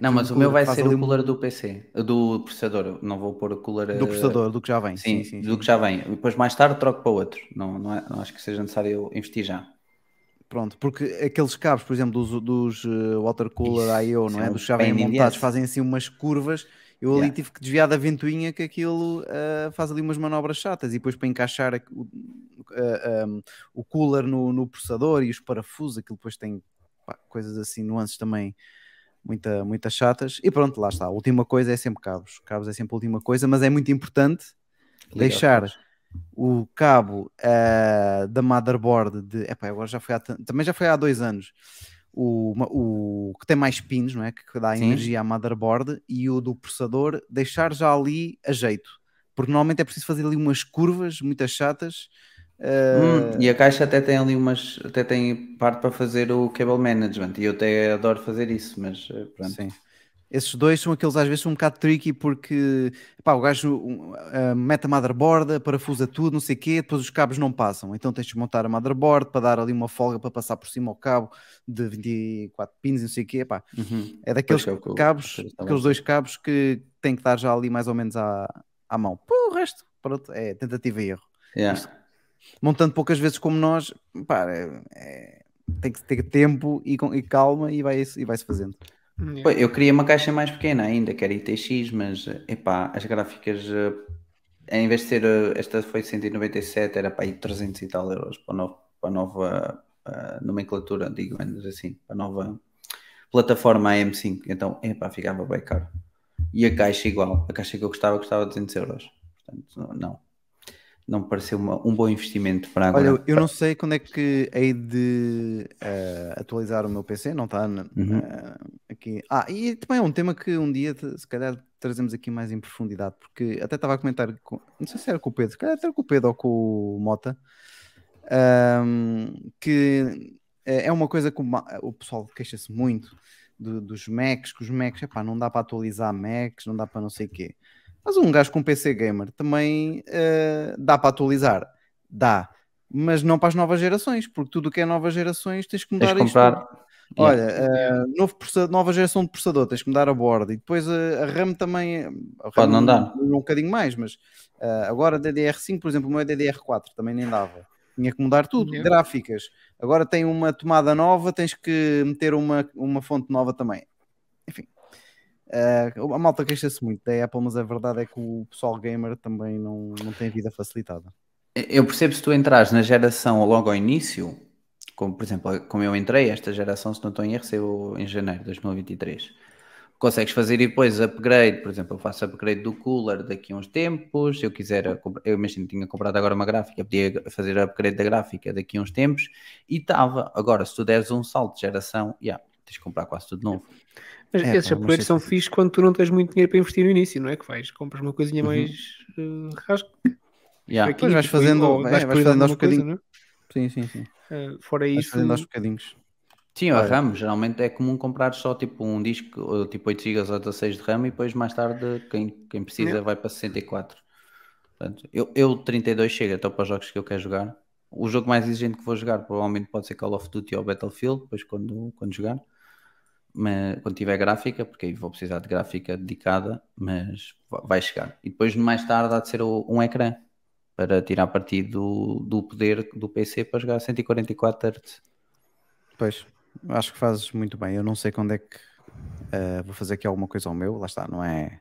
Não, um mas o cooler meu vai ser o um- cooler do PC, do processador. Não vou pôr o cooler do eh, processador, do que já vem. Sim, sim, sim, do sim. que já vem. Depois mais tarde troco para outro. Não, não, é- não acho que seja necessário investir já. Pronto, porque aqueles cabos, por exemplo, dos, dos uh, water cooler Isso, IO, não é? é Dos the montados, fazem assim umas curvas. Eu ali Yeah. tive que desviar da ventoinha que aquilo uh, faz ali umas manobras chatas. E depois para encaixar a- o, um, o cooler no, no processador e os parafusos, aquilo depois tem pá, coisas assim, nuances também muita, muitas chatas. E pronto, lá está. A última coisa é sempre cabos. Cabos é sempre a última coisa, mas é muito importante Liga deixar. O cabo ah, da motherboard de epá, agora já foi há, também já foi há dois anos o, o que tem mais pins não é que dá Sim. energia à motherboard e o do processador deixar já ali a jeito porque normalmente é preciso fazer ali umas curvas muitas chatas ah, Hum, e a caixa até tem ali umas, até tem parte para fazer o cable management e eu até adoro fazer isso, mas eh, pronto. Sim. Esses dois são aqueles às vezes um bocado tricky porque pá, o gajo ah, mete a motherboard, parafusa tudo, não sei o quê, depois os cabos não passam. Então tens de montar a motherboard para dar ali uma folga para passar por cima ao cabo de 24 pins, não sei o quê. Pá, Uhum. é daqueles Pois é eu- cabos, eu aqueles dois cabos que tem que estar já ali mais ou menos à, à mão. Pô, o resto, pronto, é tentativa e erro. Yeah. Isto- Montando poucas vezes como nós, pá, é- é- tem que ter tempo e, e calma e vai-se e vai fazendo. Pô, Eu queria uma caixa mais pequena ainda, que era ITX, mas epá, as gráficas, eh, em vez de ser, eh, esta foi 197, era para aí 300 e tal euros para a nova, para a nova eh, nomenclatura, digamos assim, para a nova plataforma AM5. Então, epá, ficava bem caro. E a caixa igual, a caixa que eu gostava, custava 200 euros. Portanto, não, não me pareceu uma- um bom investimento para agora. Olha, eu- não sei quando é que hei de eh, atualizar o meu PC, não está na- Uhum. eh, aqui. Ah, e também é um tema que um dia se calhar trazemos aqui mais em profundidade, porque até estava a comentar, com, não sei se era com o Pedro, se calhar era com o Pedro ou com o Mota, ahm, que é é uma coisa que o, o pessoal queixa-se muito do- dos Macs, que os Macs, epá, não dá para atualizar Macs, não dá para não sei o quê. Mas um gajo com PC gamer também eh, dá para atualizar, dá, mas não para as novas gerações, porque tudo o que é novas gerações tens que Tens mudar de isto. comprar. Olha, eh, novo nova geração de processador, tens que mudar a borda e depois a, a RAM também. eh, a RAM Pode não dar. Um bocadinho mais, mas eh, agora DDR5, por exemplo, o meu é DDR4, também nem dava. Tinha que mudar tudo. Yeah. Gráficas, agora tem uma tomada nova, tens que meter uma, uma fonte nova também. Enfim, eh, a malta queixa-se muito da Apple, mas a verdade é que o pessoal gamer também não, não tem vida facilitada. Eu percebo se tu entras na geração logo ao início, como por exemplo, como eu entrei, esta geração, se não estou em erro, saiu em janeiro de 2023. consegues fazer e depois upgrade, por exemplo, eu faço upgrade do cooler daqui a uns tempos, se eu quiser, comp- eu imagino que tinha comprado agora uma gráfica, podia fazer upgrade da gráfica daqui a uns tempos e estava. Agora, se tu deres um salto de geração, yeah, tens de comprar quase tudo novo. Mas É, esses upgrades são isso- fixos quando tu não tens muito dinheiro para investir no início, não é? Que vais, compras uma coisinha Uhum. mais uh, rasca. Yeah. aqui, Pois vais tipo, fazendo- ou é, vais prioridade fazendo aos bocadinhos. não é? Sim, sim, sim. Uh, fora Vais isso, fazendo aos bocadinhos. Sim, a. RAM, geralmente é comum comprar só tipo um disco, ou tipo 8 GB ou 16 de RAM e depois mais tarde quem, quem precisa Yeah. vai para 64. Portanto, eu, eu 32 chega até para os jogos que eu quero jogar. O jogo mais exigente que vou jogar provavelmente pode ser Call of Duty ou Battlefield, depois quando, quando jogar. Mas, quando tiver gráfica, porque aí vou precisar de gráfica dedicada, mas va- vai chegar. E depois mais tarde há de ser um ecrã para tirar partido do, poder do PC para jogar a 144 Hz. Pois, acho que fazes muito bem. Eu não sei quando é que eh, vou fazer aqui alguma coisa ao meu, lá está, não é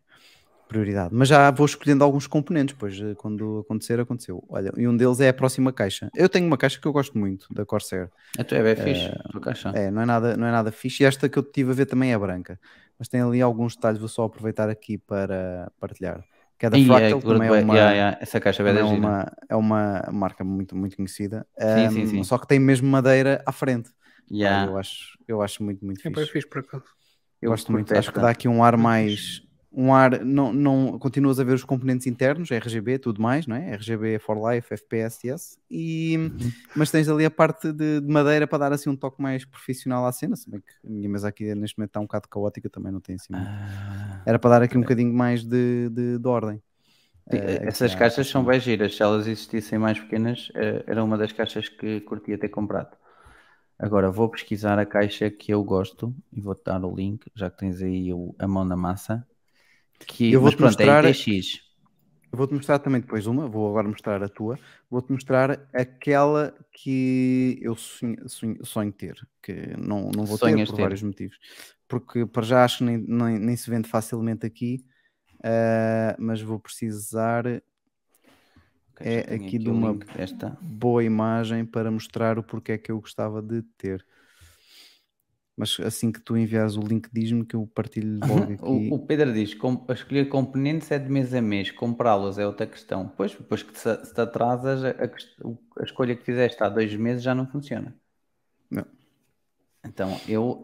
prioridade. Mas já vou escolhendo alguns componentes, pois eh, quando acontecer, aconteceu. Olha, e um deles é a próxima caixa. Eu tenho uma caixa que eu gosto muito, da Corsair. A tua é bem fixe, a tua caixa. É, não é nada, não é nada fixe. E esta que eu tive a ver também é branca. Mas tem ali alguns detalhes, vou só aproveitar aqui para partilhar. Que é da Ih, Fractal, é, também é uma, yeah, yeah, Essa caixa é é uma, é uma marca muito, muito conhecida. Sim, sim, Ahm, sim. Só que tem mesmo madeira à frente. Yeah. Eu, acho, eu acho muito, muito é bem fixe. fixe por acaso. Eu gosto muito, acho que dá aqui um ar mais. Um ar, não, não continuas a ver os componentes internos, RGB, tudo mais, não é? RGB for Life, FPS, yes. E, Uhum. mas tens ali a parte de, de madeira para dar assim um toque mais profissional à cena, se bem que a minha mesa aqui neste momento está um bocado caótica, também não tem assim. muito. Ah, Era para dar aqui um bocadinho mais de, de, de ordem. Eh, essas à- caixas são bem giras. Se elas existissem mais pequenas, eh, era uma das caixas que curtia ter comprado. Agora vou pesquisar a caixa que eu gosto e vou-te dar o link, já que tens aí a mão na massa. Que, Eu mas vou-te pronto, mostrar- é ITX. Eu vou-te mostrar também depois uma, vou agora mostrar a tua, vou-te mostrar aquela que eu sonho, sonho- sonho ter, que não, não vou Sonhas ter por ter. vários motivos. Porque para já acho que nem, nem, nem se vende facilmente aqui, ah, mas vou precisar é aqui de uma- boa imagem para mostrar o porquê que eu gostava de ter. Mas assim que tu enviares o link, diz-me que eu partilho [laughs] logo aqui. O, o Pedro diz: com, a escolher componentes é de mês a mês, comprá-los é outra questão. Pois, depois que se, se te atrasas, a, a a escolha que fizeste há dois meses já não funciona. Não. Então, eu,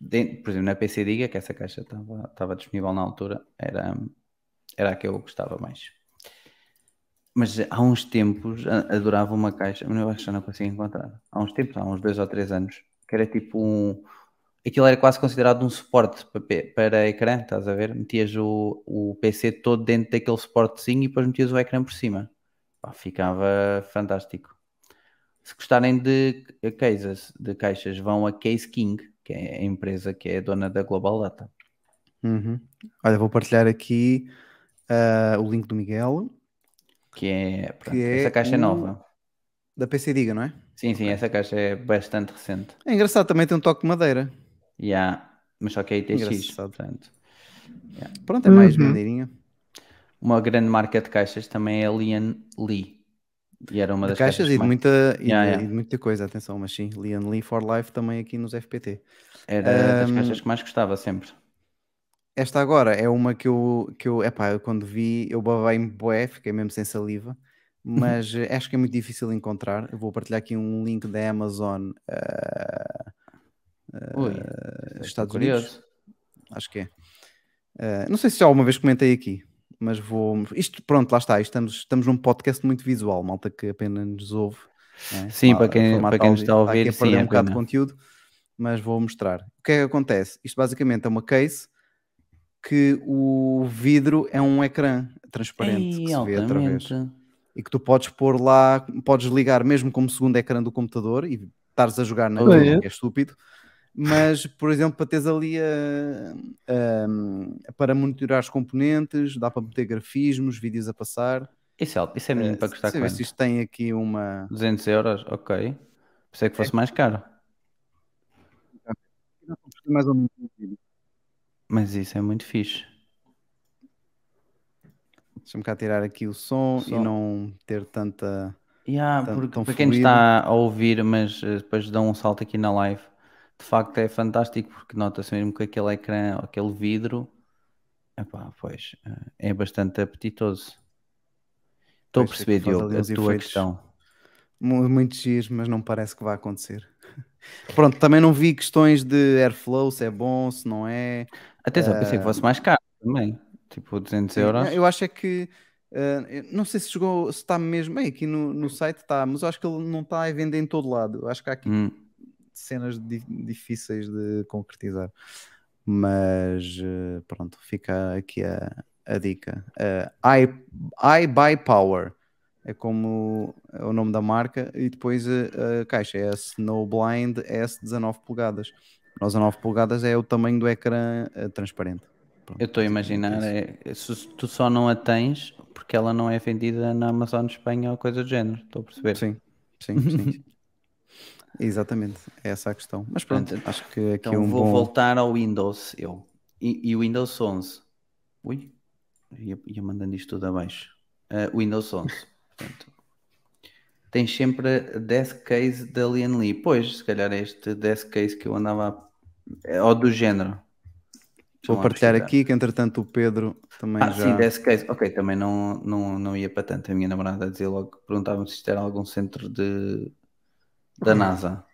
de- por exemplo, na PC Diga, que essa caixa estava disponível na altura, era, era a que eu gostava mais. Mas há uns tempos adorava uma caixa, mas eu acho que já não consigo encontrar. Há uns tempos, há uns dois ou três anos, que era tipo um. Aquilo era quase considerado um suporte para, ecrã, estás a ver? Metias o, o PC todo dentro daquele suportezinho e depois metias o ecrã por cima. Pá, ficava fantástico. Se gostarem de cases, de caixas, vão a Case King, que é a empresa que é dona da Global Data. Uhum. Olha, vou partilhar aqui ah, o link do Miguel, Que é, pronto, Que é essa caixa é um- nova. da PC Diga, não é? Sim, sim, essa caixa é bastante recente. É engraçado, também tem um toque de madeira. E há, mas só que é ITX, Engraçado. portanto. Pronto, é mais Uhum. madeirinha. Uma grande marca de caixas também é a Lian Lee. E era uma De das caixas e de, muita, e, Yeah, de, yeah. e de muita coisa, atenção, mas sim, Lian Lee for Life também aqui nos FPT. Era das Ahm, caixas que mais gostava sempre. Esta agora é uma que eu, que eu epá, eu quando vi, eu babei-me bué, fiquei mesmo sem saliva, mas eh, acho que é muito difícil encontrar. Eu vou partilhar aqui um link da Amazon ah, Ui, eh, estou Estados Unidos. curioso. acho que é. Eh, não sei se já alguma vez comentei aqui, mas vou. Isto, pronto, lá está. Estamos, estamos num podcast muito visual, malta que apenas nos ouve. é? Sim, para quem- para quem nos está a ouvir, aqui a sim, é um bocado de conteúdo, mas vou mostrar. O que é que acontece? Isto basicamente é uma case que o vidro é um ecrã transparente que Ei, se vê através. E que tu podes pôr lá, podes ligar mesmo como segundo ecrã do computador e estares a jogar na é? que é estúpido. Mas, por exemplo, para teres ali a, a- para monitorar os componentes, dá para meter grafismos, vídeos a passar. Isso é, isso é menino Eh, para se quanto? isto tem aqui uma. 200 euros? Ok. Pensei que fosse mais caro. Mais ou menos. Mas isso é muito fixe. Deixa-me cá tirar aqui o som, e Som. não ter tanta. Yeah, porque para quem fluido. está a ouvir, mas eh, depois dão um salto aqui na live, de facto é fantástico porque nota-se mesmo que aquele ecrã, aquele vidro, epá, pois, eh, é bastante apetitoso. Estou a Pois, perceber, Diogo, a tua questão. Mu- Muitos dias, mas não parece que vai acontecer. [laughs] Pronto, também não vi questões de airflow, se é bom, se não é. Atenção, pensei que fosse mais caro também. Tipo, 200 Sim, euros. Eu acho é que. eu não sei se chegou, se está mesmo. Bem, aqui no, no site está, mas eu acho que ele não está a vender em todo lado. Eu acho que há aqui Hum, cenas di- difíceis de concretizar. Mas eh, pronto, fica aqui a, a dica. Eh, I, I Buy Power é como é o nome da marca, e depois a, a caixa é a Snowblind S 19 polegadas. Nós 19 polegadas é o tamanho do ecrã transparente. Pronto, eu estou a imaginar, é, se tu só não a tens porque ela não é vendida na Amazon de Espanha ou coisa do género. Estou a perceber. Sim, sim, sim. sim. [laughs] Exatamente, é essa a questão. Mas pronto, Pronto, acho que aqui Então é um vou bom. voltar ao Windows, eu. E, o Windows 11. Ui, ia, ia mandando isto tudo abaixo. Uh, Windows 11. [laughs] Portanto, tem sempre desk case da Lian Lee. Pois, se calhar é este desk case que eu andava. a- é, Ou do género. Vou partilhar aqui que entretanto o Pedro também Ah, já. sim, desk case. Ok, também não, não, não ia para tanto. A minha namorada dizia logo, perguntava-me se isto era algum centro de, da NASA.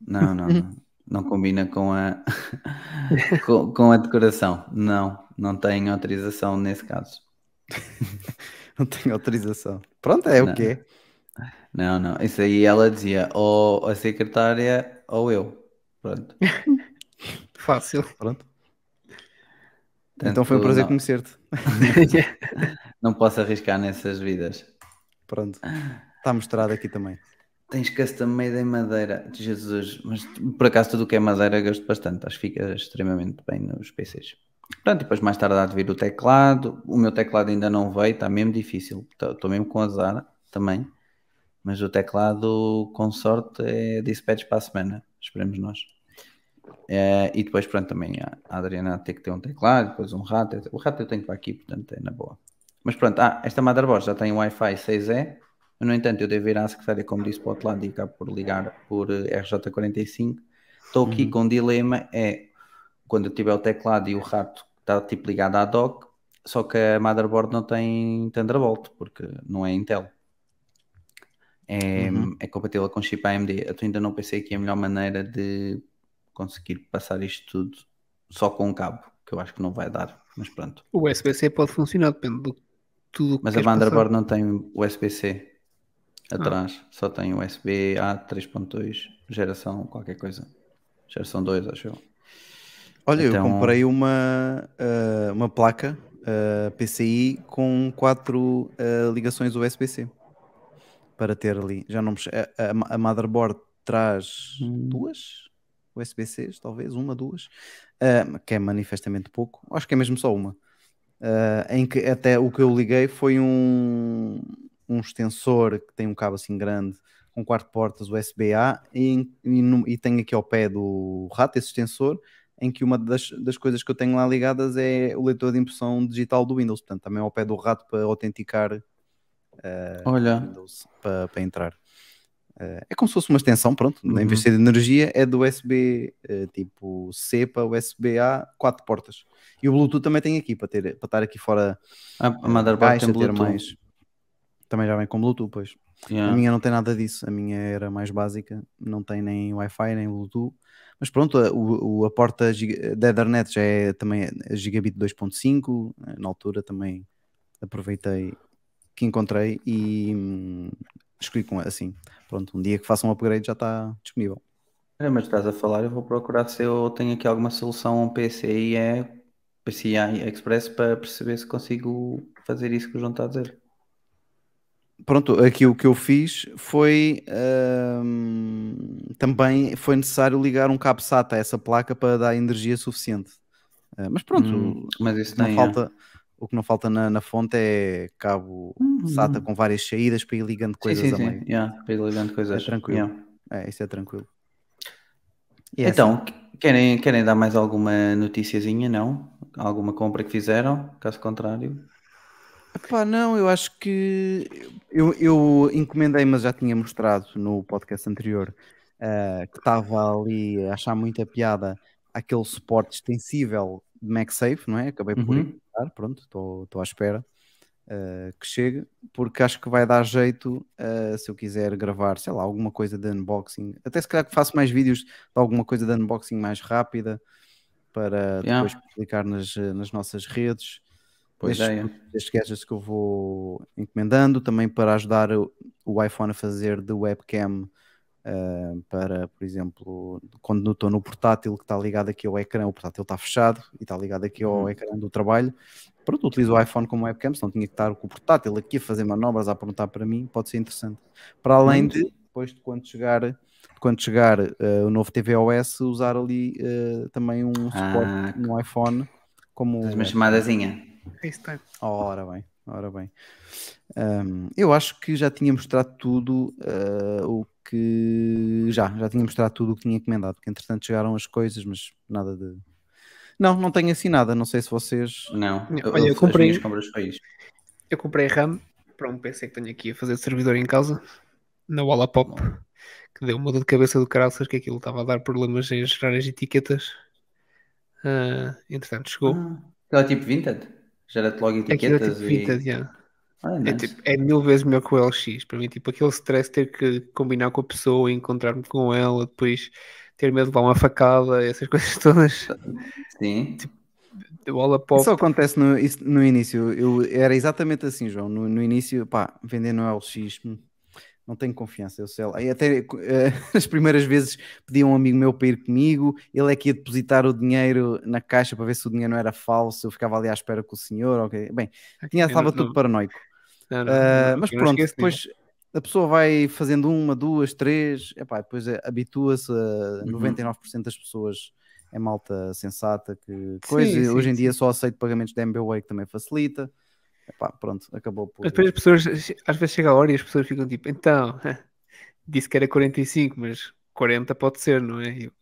Não, não, [laughs] não. Não combina com a, [laughs] com, com a decoração. Não, não tem autorização nesse caso. [laughs] Não tenho autorização. Pronto, é Não. o que é. Não, não. Isso aí ela dizia, ou a secretária ou eu. Pronto. Fácil. Pronto. Então foi um prazer não, conhecer-te. [laughs] não posso arriscar nessas vidas. Pronto. Está mostrado aqui também. Tens custom made em madeira, Jesus, mas por acaso tudo o que é madeira gosto bastante, acho que fica extremamente bem nos PCs. Pronto, depois mais tarde há de vir o teclado, o meu teclado ainda não veio, está mesmo difícil, estou mesmo com azar também, mas o teclado com sorte é dispatch para a semana, esperemos nós. Eh, e depois pronto, também a Adriana tem que ter um teclado, depois um rato, o rato eu tenho para aqui, portanto é na boa. Mas pronto, ah, esta motherboard já tem Wi-Fi 6E, no entanto, eu devo ir à secretária, como disse, para o outro lado e acabo por ligar por eh, RJ45. Estou aqui com um dilema, é quando eu tiver o teclado e o rato está tipo ligado à dock, só que a motherboard não tem Thunderbolt, porque não é Intel. É, é compatível com chip AMD. Eu ainda não pensei que a melhor maneira de conseguir passar isto tudo só com um cabo, que eu acho que não vai dar, mas pronto. O USB-C pode funcionar, depende do tudo o que Mas a motherboard não tem USB-C Ah. atrás, só tem USB A 3.2, geração qualquer coisa. Geração 2, acho eu. Olha, eu Então- comprei uma, ah, uma placa ah, PCI com quatro ah, ligações USB-C para ter ali. Já não a, a- a motherboard traz Hum. duas USB-Cs, talvez, uma, duas, ah, que é manifestamente pouco. Acho que é mesmo só uma. Ah, em que até o que eu liguei foi um, um extensor que tem um cabo assim grande com quatro portas USB-A e, e, e tem aqui ao pé do rato esse extensor em que uma das, das coisas que eu tenho lá ligadas é o leitor de impressão digital do Windows, portanto também ao pé do rato para autenticar Olha, Windows para, para entrar. Eh, é como se fosse uma extensão, pronto, em vez Uhum. de ser de energia, é do USB eh, tipo C para USB-A, quatro portas. E o Bluetooth também tem aqui, para, ter, para estar aqui fora a, a motherboard tem Bluetooth. mais. Também já vem com Bluetooth, pois. Yeah. A minha não tem nada disso, a minha era mais básica, não tem nem Wi-Fi nem Bluetooth. Mas pronto, a, o- a porta da Ethernet já é também a Gigabit 2.5, eh, na altura também aproveitei que encontrei e hum, escolhi com assim. Pronto, um dia que faça um upgrade já está disponível. Olha, mas estás a falar, eu vou procurar se eu tenho aqui alguma solução PCI é PCI Express para perceber se consigo fazer isso que o João está a dizer. Pronto, aqui o que eu fiz foi hum, também foi necessário ligar um cabo SATA a essa placa para dar energia suficiente. Eh, mas pronto, Hum, mas isso não tem. falta, o que não falta na, na fonte é cabo Hum. SATA com várias saídas para ir ligando Sim, coisas sim, a sim. meio. Yeah, para ir ligando coisas. É tranquilo. Yeah. É, isso é tranquilo. E é Então, querem, querem dar mais alguma noticiazinha? Não? Alguma compra que fizeram? Caso contrário. Epá, não, eu acho que eu, eu encomendei, mas já tinha mostrado no podcast anterior, ah, que estava ali a achar muita piada aquele suporte extensível MagSafe, não é? Acabei por Uhum. pronto, estou à espera ah, que chegue, porque acho que vai dar jeito ah, se eu quiser gravar, sei lá, alguma coisa de unboxing. Até se calhar que faço mais vídeos de alguma coisa de unboxing mais rápida para Yeah. depois publicar nas, nas nossas redes destes, ideia. destes gadgets que eu vou encomendando, também para ajudar o, o iPhone a fazer de webcam ah, para, por exemplo, quando estou no portátil que está ligado aqui ao ecrã, o portátil está fechado e está ligado aqui ao Uhum. ecrã do trabalho. Pronto, utilizo o iPhone como webcam, se não tinha que estar com o portátil aqui a fazer manobras a apontar para mim, pode ser interessante. Para além Muito. de, depois de quando chegar, de quando chegar ah, o novo tvOS, usar ali ah, também um suporte Ah, no iPhone como uma chamadazinha. FaceTime. Ora bem, ora bem. Ahm, eu acho que já tinha mostrado tudo ah, o que. Já, já tinha mostrado tudo o que tinha encomendado, porque entretanto chegaram as coisas, mas nada de. Não, não tenho assim nada, não sei se vocês. Não, Olha, eu, eu eu, comprei- as minhas compras foi isto. Eu comprei RAM para um PC que tenho aqui a fazer servidor em casa, na Wallapop, que deu uma dor de cabeça do caraças, que aquilo estava a dar problemas em gerar as etiquetas. Ah, entretanto, chegou. Ah, é tipo vintage? Gera-te logo Aquilo é etiquetas tipo e... vintage, yeah. Ah, É, tipo, é mil vezes melhor que o LX. Para mim, tipo, aquele stress ter que combinar com a pessoa, encontrar-me com ela, depois ter medo de levar uma facada, essas [laughs] coisas todas. Sim. O Wallapop. Isso acontece no, isso no início. Eu, era exatamente assim, João. No, no início, pá, vender no LX, hum, não tenho confiança. Eu sei lá. E até eh, [laughs] as primeiras vezes pedi a um amigo meu para ir comigo, ele é que ia depositar o dinheiro na caixa para ver se o dinheiro não era falso. Eu ficava ali à espera com o senhor. ok Bem, tinha, Eu estava não- tudo paranoico. Não, não, Ah, não, mas pronto, depois a pessoa vai fazendo uma, duas, três, epá, depois eh, habitua-se a Uhum. 99% das pessoas é malta sensata que coisa. Sim, Hoje sim, em dia só aceito pagamentos de MBWay que também facilita. Epá, pronto, acabou por. Depois as pessoas, às vezes chega a hora e as pessoas ficam tipo, então, [laughs] disse que era 45, mas 40 pode ser, não é? E eu,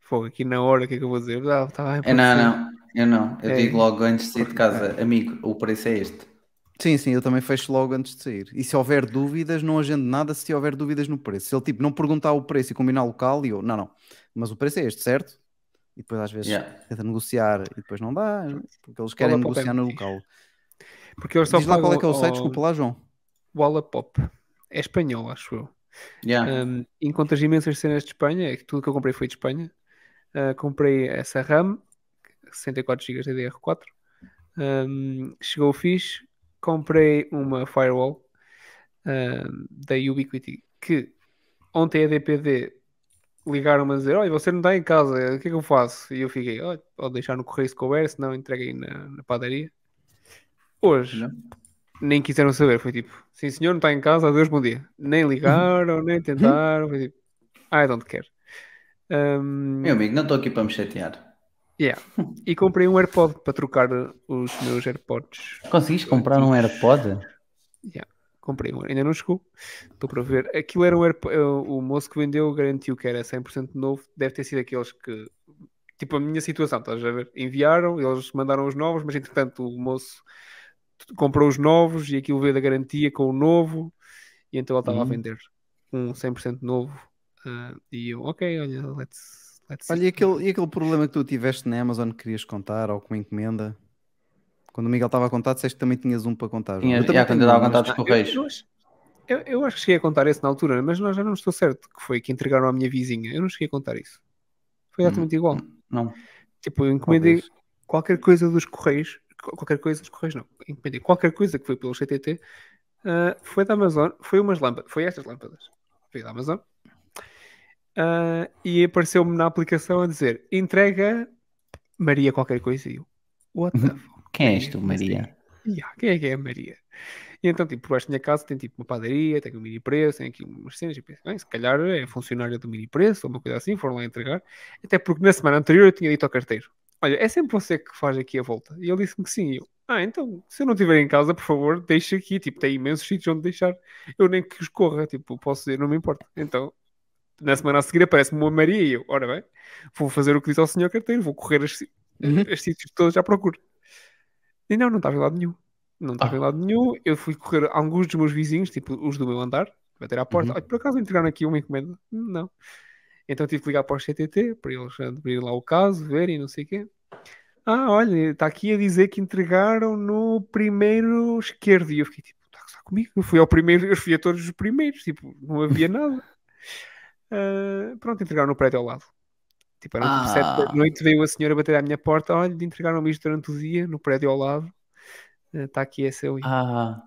Fogo, aqui na hora, o que é que eu vou dizer? Ah, tá É, não, ser. não. Eu não. Eu É. digo logo antes de sair de casa, amigo, o preço é este. Sim, sim, eu também fecho logo antes de sair. E se houver dúvidas, não agendo nada se houver dúvidas no preço. Se ele tipo não perguntar o preço e combinar o local, e eu, não, não, mas o preço é este, certo? E depois às vezes Yeah. tenta negociar e depois não dá, porque eles querem Wallapop é negociar no muito fixe. local. Porque eles só Diz lá qual é que é o site, ao desculpa lá, João. Wallapop. É espanhol, acho eu. Yeah. Um, encontras imensas cenas de Espanha, é que tudo que eu comprei foi de Espanha. Uh, comprei essa RAM, 64 GB DDR4. Um, chegou fixe. Comprei uma firewall um, da Ubiquiti que ontem a DPD ligaram-me a dizer: Olha, você não está em casa, o que é que eu faço? E eu fiquei: Olha, pode deixar no correio se couber, senão entreguei na, na padaria. Hoje, Não. nem quiseram saber. Foi tipo, sim senhor, não está em casa, adeus, bom dia. Nem ligaram, nem [laughs] tentaram. Foi tipo, I don't care. Um, Meu amigo, não estou aqui para me chatear. Yeah. E comprei um AirPod para trocar os meus AirPods. Conseguiste comprar um AirPod? Comprei um, ainda não chegou. Estou para ver. Aquilo era um AirPod. O moço que vendeu garantiu que era 100% novo. Deve ter sido aqueles que. Tipo a minha situação, estás a ver? Enviaram, eles mandaram os novos, mas entretanto o moço comprou os novos e aquilo veio da garantia com o novo. E então ele estava a Uhum. vender um 100% novo. ah, e eu, ok, olha, let's. Olha, e aquele, e aquele problema que tu tiveste na Amazon que querias contar ou com encomenda? Quando o Miguel estava a contar, disseste que também tinhas um para contar. Tinha, Eu também já, tenho estava a contar dos correios. Eu, eu acho, que cheguei a contar isso na altura, mas nós já não estou certo que foi que entregaram à minha vizinha. Eu não cheguei a contar isso. Foi exatamente igual. Não. Tipo, eu encomendei Talvez. qualquer coisa dos Correios, qu- qualquer coisa dos Correios não, encomendei qualquer coisa que foi pelo CTT, ah, foi da Amazon, foi umas lâmpadas, foi estas lâmpadas, foi da Amazon, Ah, e apareceu-me na aplicação a dizer, entrega Maria qualquer coisa, e eu, what the fuck? Quem és tu, Maria? Yeah, quem é que é a Maria? E então, tipo, por esta minha casa tem tipo uma padaria, tem um mini preço, tem aqui umas cenas, e pensei, bem, se calhar é funcionária do mini preço, ou uma coisa assim, foram lá entregar. Até porque na semana anterior eu tinha dito ao carteiro: Olha, é sempre você que faz aqui a volta. E ele disse-me que sim. E eu, ah, então, se eu não estiver em casa, por favor, deixe aqui. Tipo, tem imensos sítios onde deixar. Eu nem que os corra, tipo, posso dizer, não me importa. Então, na semana a seguir aparece-me uma Maria e eu, ora bem, vou fazer o que disse ao senhor carteiro, vou correr as, Uhum. as sítios todos à procura. E não, não estava em lado nenhum. Não estava Ah. em lado nenhum. Eu fui correr a alguns dos meus vizinhos, tipo os do meu andar, bater à porta. Uhum. Olha, por acaso entregaram aqui uma encomenda? Não. Então tive que ligar para o CTT para eles abrirem lá o caso, verem, não sei o quê. Ah, olha, está aqui a dizer que entregaram no primeiro esquerdo. E eu fiquei tipo, está comigo? Eu fui ao primeiro, eu fui a todos os primeiros, tipo, não havia [laughs] nada. Ah, pronto, entregaram no prédio ao lado. Tipo, eram tipo sete da Ah. noite, veio a senhora bater à minha porta, olha, entregaram-me isto durante o dia, no prédio ao lado. Está aqui, é seu. Ah,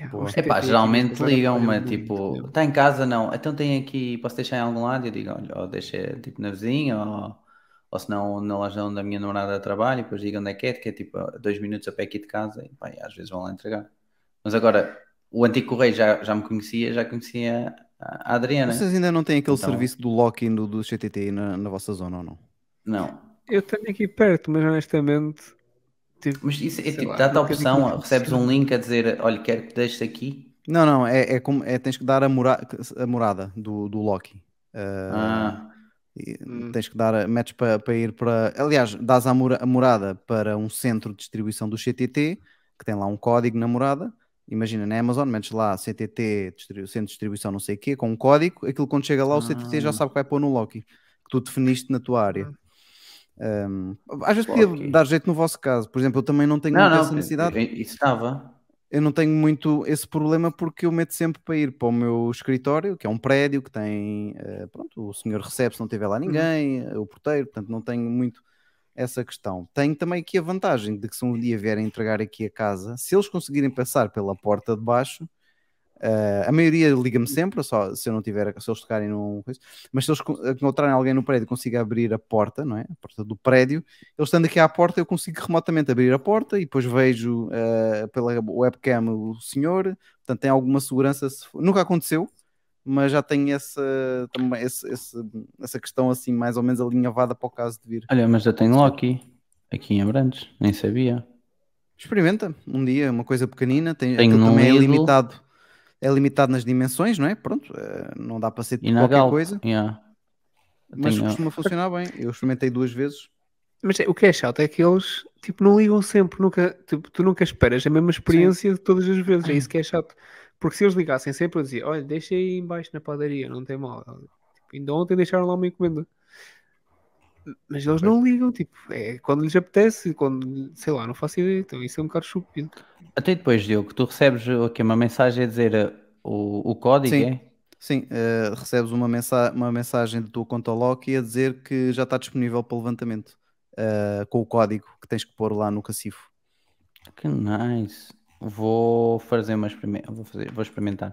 Yeah, epá, CTT geralmente ligam-me, tipo, está em casa? Não. Então tem aqui, posso deixar em algum lado? Eu digo, olha, ou deixa tipo na vizinha, ou, ou se não na loja onde a minha namorada trabalha, e depois digo onde é que é, que é tipo dois minutos a pé aqui de casa, e pá, às vezes vão lá entregar. Mas agora, o antigo correio já, já me conhecia, já conhecia Adriana. Vocês ainda não têm aquele Então- serviço do lock-in do, do CTT na, na vossa zona ou não? Não. Eu tenho aqui perto, mas honestamente. Tipo, Mas isso é tipo, dá-te a vi opção, recebes um link a dizer, olha, quero que deixes aqui. Não, não, é, é como é, tens que dar a, mora, a morada do, do lock-in. Ah, Ah, e Hum. Tens que dar, metes para, para ir para. Aliás, dás a, mora- a morada para um centro de distribuição do CTT, que tem lá um código na morada. Imagina na Amazon, metes lá CTT, centro de distribuição, não sei o quê, com um código. Aquilo quando chega lá, o CTT já Ah. sabe que vai pôr no lock que tu definiste na tua área. Um, às vezes podia dar jeito no vosso caso. Por exemplo, eu também não tenho não, não, essa necessidade. isso estava. Eu não tenho muito esse problema porque eu meto sempre para ir para o meu escritório, que é um prédio que tem, eh, pronto, o senhor recebe se não tiver lá ninguém, eh, o porteiro, portanto não tenho muito essa questão. Tenho também aqui a vantagem de que se um dia vierem entregar aqui a casa, se eles conseguirem passar pela porta de baixo, eh, a maioria liga-me sempre, só se eu não tiver, se eles tocarem num coisa, mas se eles co- encontrarem alguém no prédio consiga abrir a porta, não é? A porta do prédio, eles estando aqui à porta, eu consigo remotamente abrir a porta e depois vejo eh, pela webcam o senhor, portanto tem alguma segurança. se Nunca aconteceu, mas já tenho essa, também, esse- esse- essa questão assim mais ou menos alinhavada para o caso de vir. Olha, mas eu tenho Loki aqui em Abrantes, nem sabia. Experimenta um dia, uma coisa pequenina, tem, Tenho também é Lidl. limitado. É limitado nas dimensões, não é? Pronto, eh, não dá para ser E na qualquer Galp, coisa, yeah. Mas tenho- costuma funcionar bem. Eu experimentei duas vezes. Mas é- o que é chato é que eles tipo, não ligam sempre, nunca, tipo, tu nunca esperas a mesma experiência de todas as vezes, é isso que é chato. Porque se eles ligassem sempre, eu dizia: Olha, deixa aí embaixo na padaria, não tem mal. Tipo, ainda ontem deixaram lá uma encomenda. Mas eles não ligam, tipo, é quando lhes apetece, quando, sei lá, não faço ideia, então isso é um bocado estúpido. Até depois, Diogo, tu recebes aqui uma mensagem a dizer uh, o, o código, Sim. é? Sim, eh, recebes uma, mensa uma mensagem da tua conta Loki a dizer que já está disponível para levantamento eh, com o código que tens que pôr lá no cacifo. Que nice. Vou fazer uma vou, fazer, vou experimentar.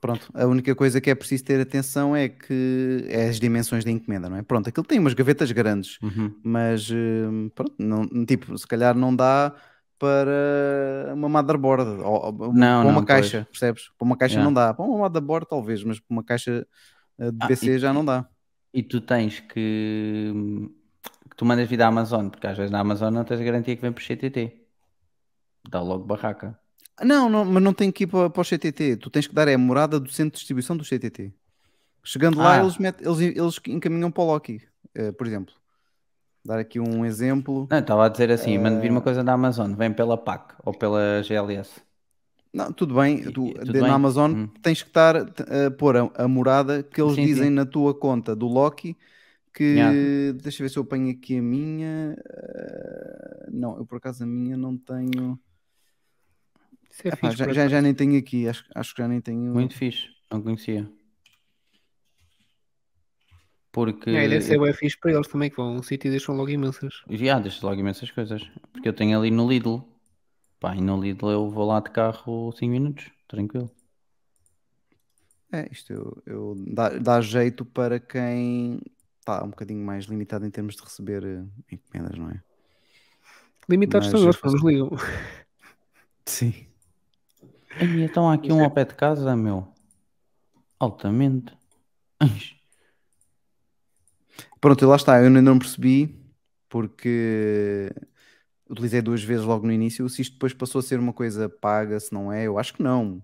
Pronto, a única coisa que é preciso ter atenção é que é as dimensões da encomenda, não é? Pronto, aquilo tem umas gavetas grandes, Uhum. mas eh, pronto, não, tipo, se calhar não dá para uma motherboard ou, Não, para uma não, caixa, percebes? Para uma caixa Yeah. não dá, para uma motherboard talvez, mas para uma caixa eh, de Ah, PC e- já não dá. E tu tens que, que tu mandas vir da Amazon, porque às vezes na Amazon não tens garantia que vem por CTT. Dá logo barraca. Não, não, mas não tem que ir para, para o CTT. Tu tens que dar é a morada do centro de distribuição do CTT. Chegando lá, Ah. eles, metem- eles, eles encaminham para o Loki, eh, por exemplo. Dar aqui um exemplo. Não, estava a dizer assim, manda Eh, vir uma coisa da Amazon, vem pela PAC ou pela GLS. Não, tudo bem. Tu, tudo de- bem? Na Amazon Hum. tens que estar a pôr a, a morada que eles Sim, dizem sim. na tua conta do Loki. Que Yeah. deixa eu ver se eu apanho aqui a minha. eh, não, eu por acaso a minha não tenho. É Epá, fixe, já, já, já nem tenho aqui. Acho, acho que já nem tenho. Muito fixe, não conhecia. Porque É, deve ser bem fixe para eles também, que vão a um sítio e deixam logo imensas. já deixa logo imensas coisas. Porque eu tenho ali no Lidl. Pá, e no Lidl eu vou lá de carro 5 minutos, tranquilo. É, isto eu, eu- dá, dá jeito para quem está um bocadinho mais limitado em termos de receber eh, encomendas, não é? Limitados são eles, não nos ligam. [laughs] Sim. Ai, então há aqui um ao pé de casa, meu. Altamente. [laughs] Pronto, e lá está, eu ainda não percebi porque utilizei duas vezes logo no início. Se isto depois passou a ser uma coisa paga, se não é, eu acho que não.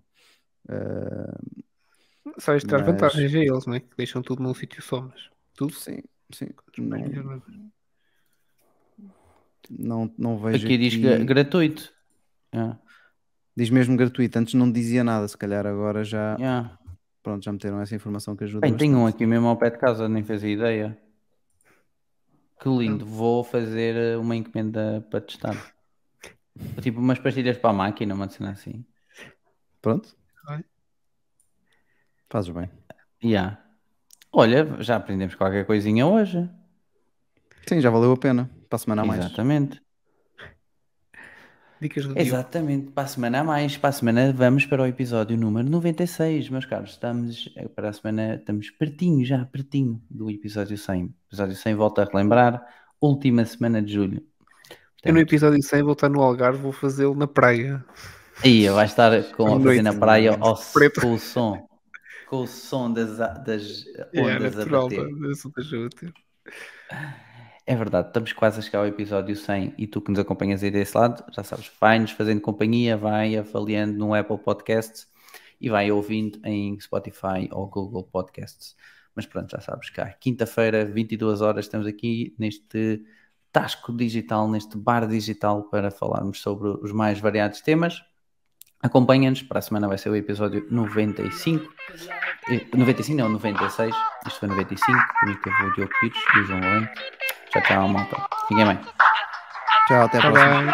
Só isto traz Mas- vantagens a eles, não é? Que deixam tudo num sítio só, mas tudo. Sim, sim. Não, não- não, vejo Aqui diz aqui- gra- gratuito. Yeah, diz mesmo gratuito. Antes não dizia nada, se calhar agora já. yeah. pronto, já meteram essa informação que ajuda. Bem, tem um aqui mesmo ao pé de casa, nem fez a ideia. Que lindo, vou fazer eh, uma encomenda para testar. Tipo umas pastilhas para a máquina, uma cena assim. Pronto. Vai. Fazes bem. Yeah. Olha, já aprendemos qualquer coisinha hoje. Sim, já valeu a pena. Para a semana a mais. Exatamente. Dicas do Diogo. Exatamente. Para a semana a mais. Para a semana vamos para o episódio número 96, meus caros. Estamos eh, para a semana, estamos pertinho já, pertinho do episódio 100. O episódio 100 volta a relembrar, última semana de julho. Eu no Portanto, episódio 100 vou estar no Algarve, vou fazê-lo na praia. Aí, vai estar com, [laughs] a fazer na praia ao, com o som. Com o som das, a- das É ondas a natural, bater. da- das outras úteis. É verdade, estamos quase a chegar ao episódio 100 e tu que nos acompanhas aí desse lado, já sabes, vai-nos fazendo companhia, vai avaliando no Apple Podcasts e vai ouvindo em Spotify ou Google Podcasts. Mas pronto, já sabes, cá, quinta-feira, 22 horas, estamos aqui neste tasco digital, neste bar digital para falarmos sobre os mais variados temas. Acompanha-nos, para a semana vai ser o episódio 95. Eh, 95 não, 96. Isto foi 95, comigo vou o Diogo Pires e o João Valente. Tchau, tchau, malta. Fiquem take Tchau, até a tchau, próxima.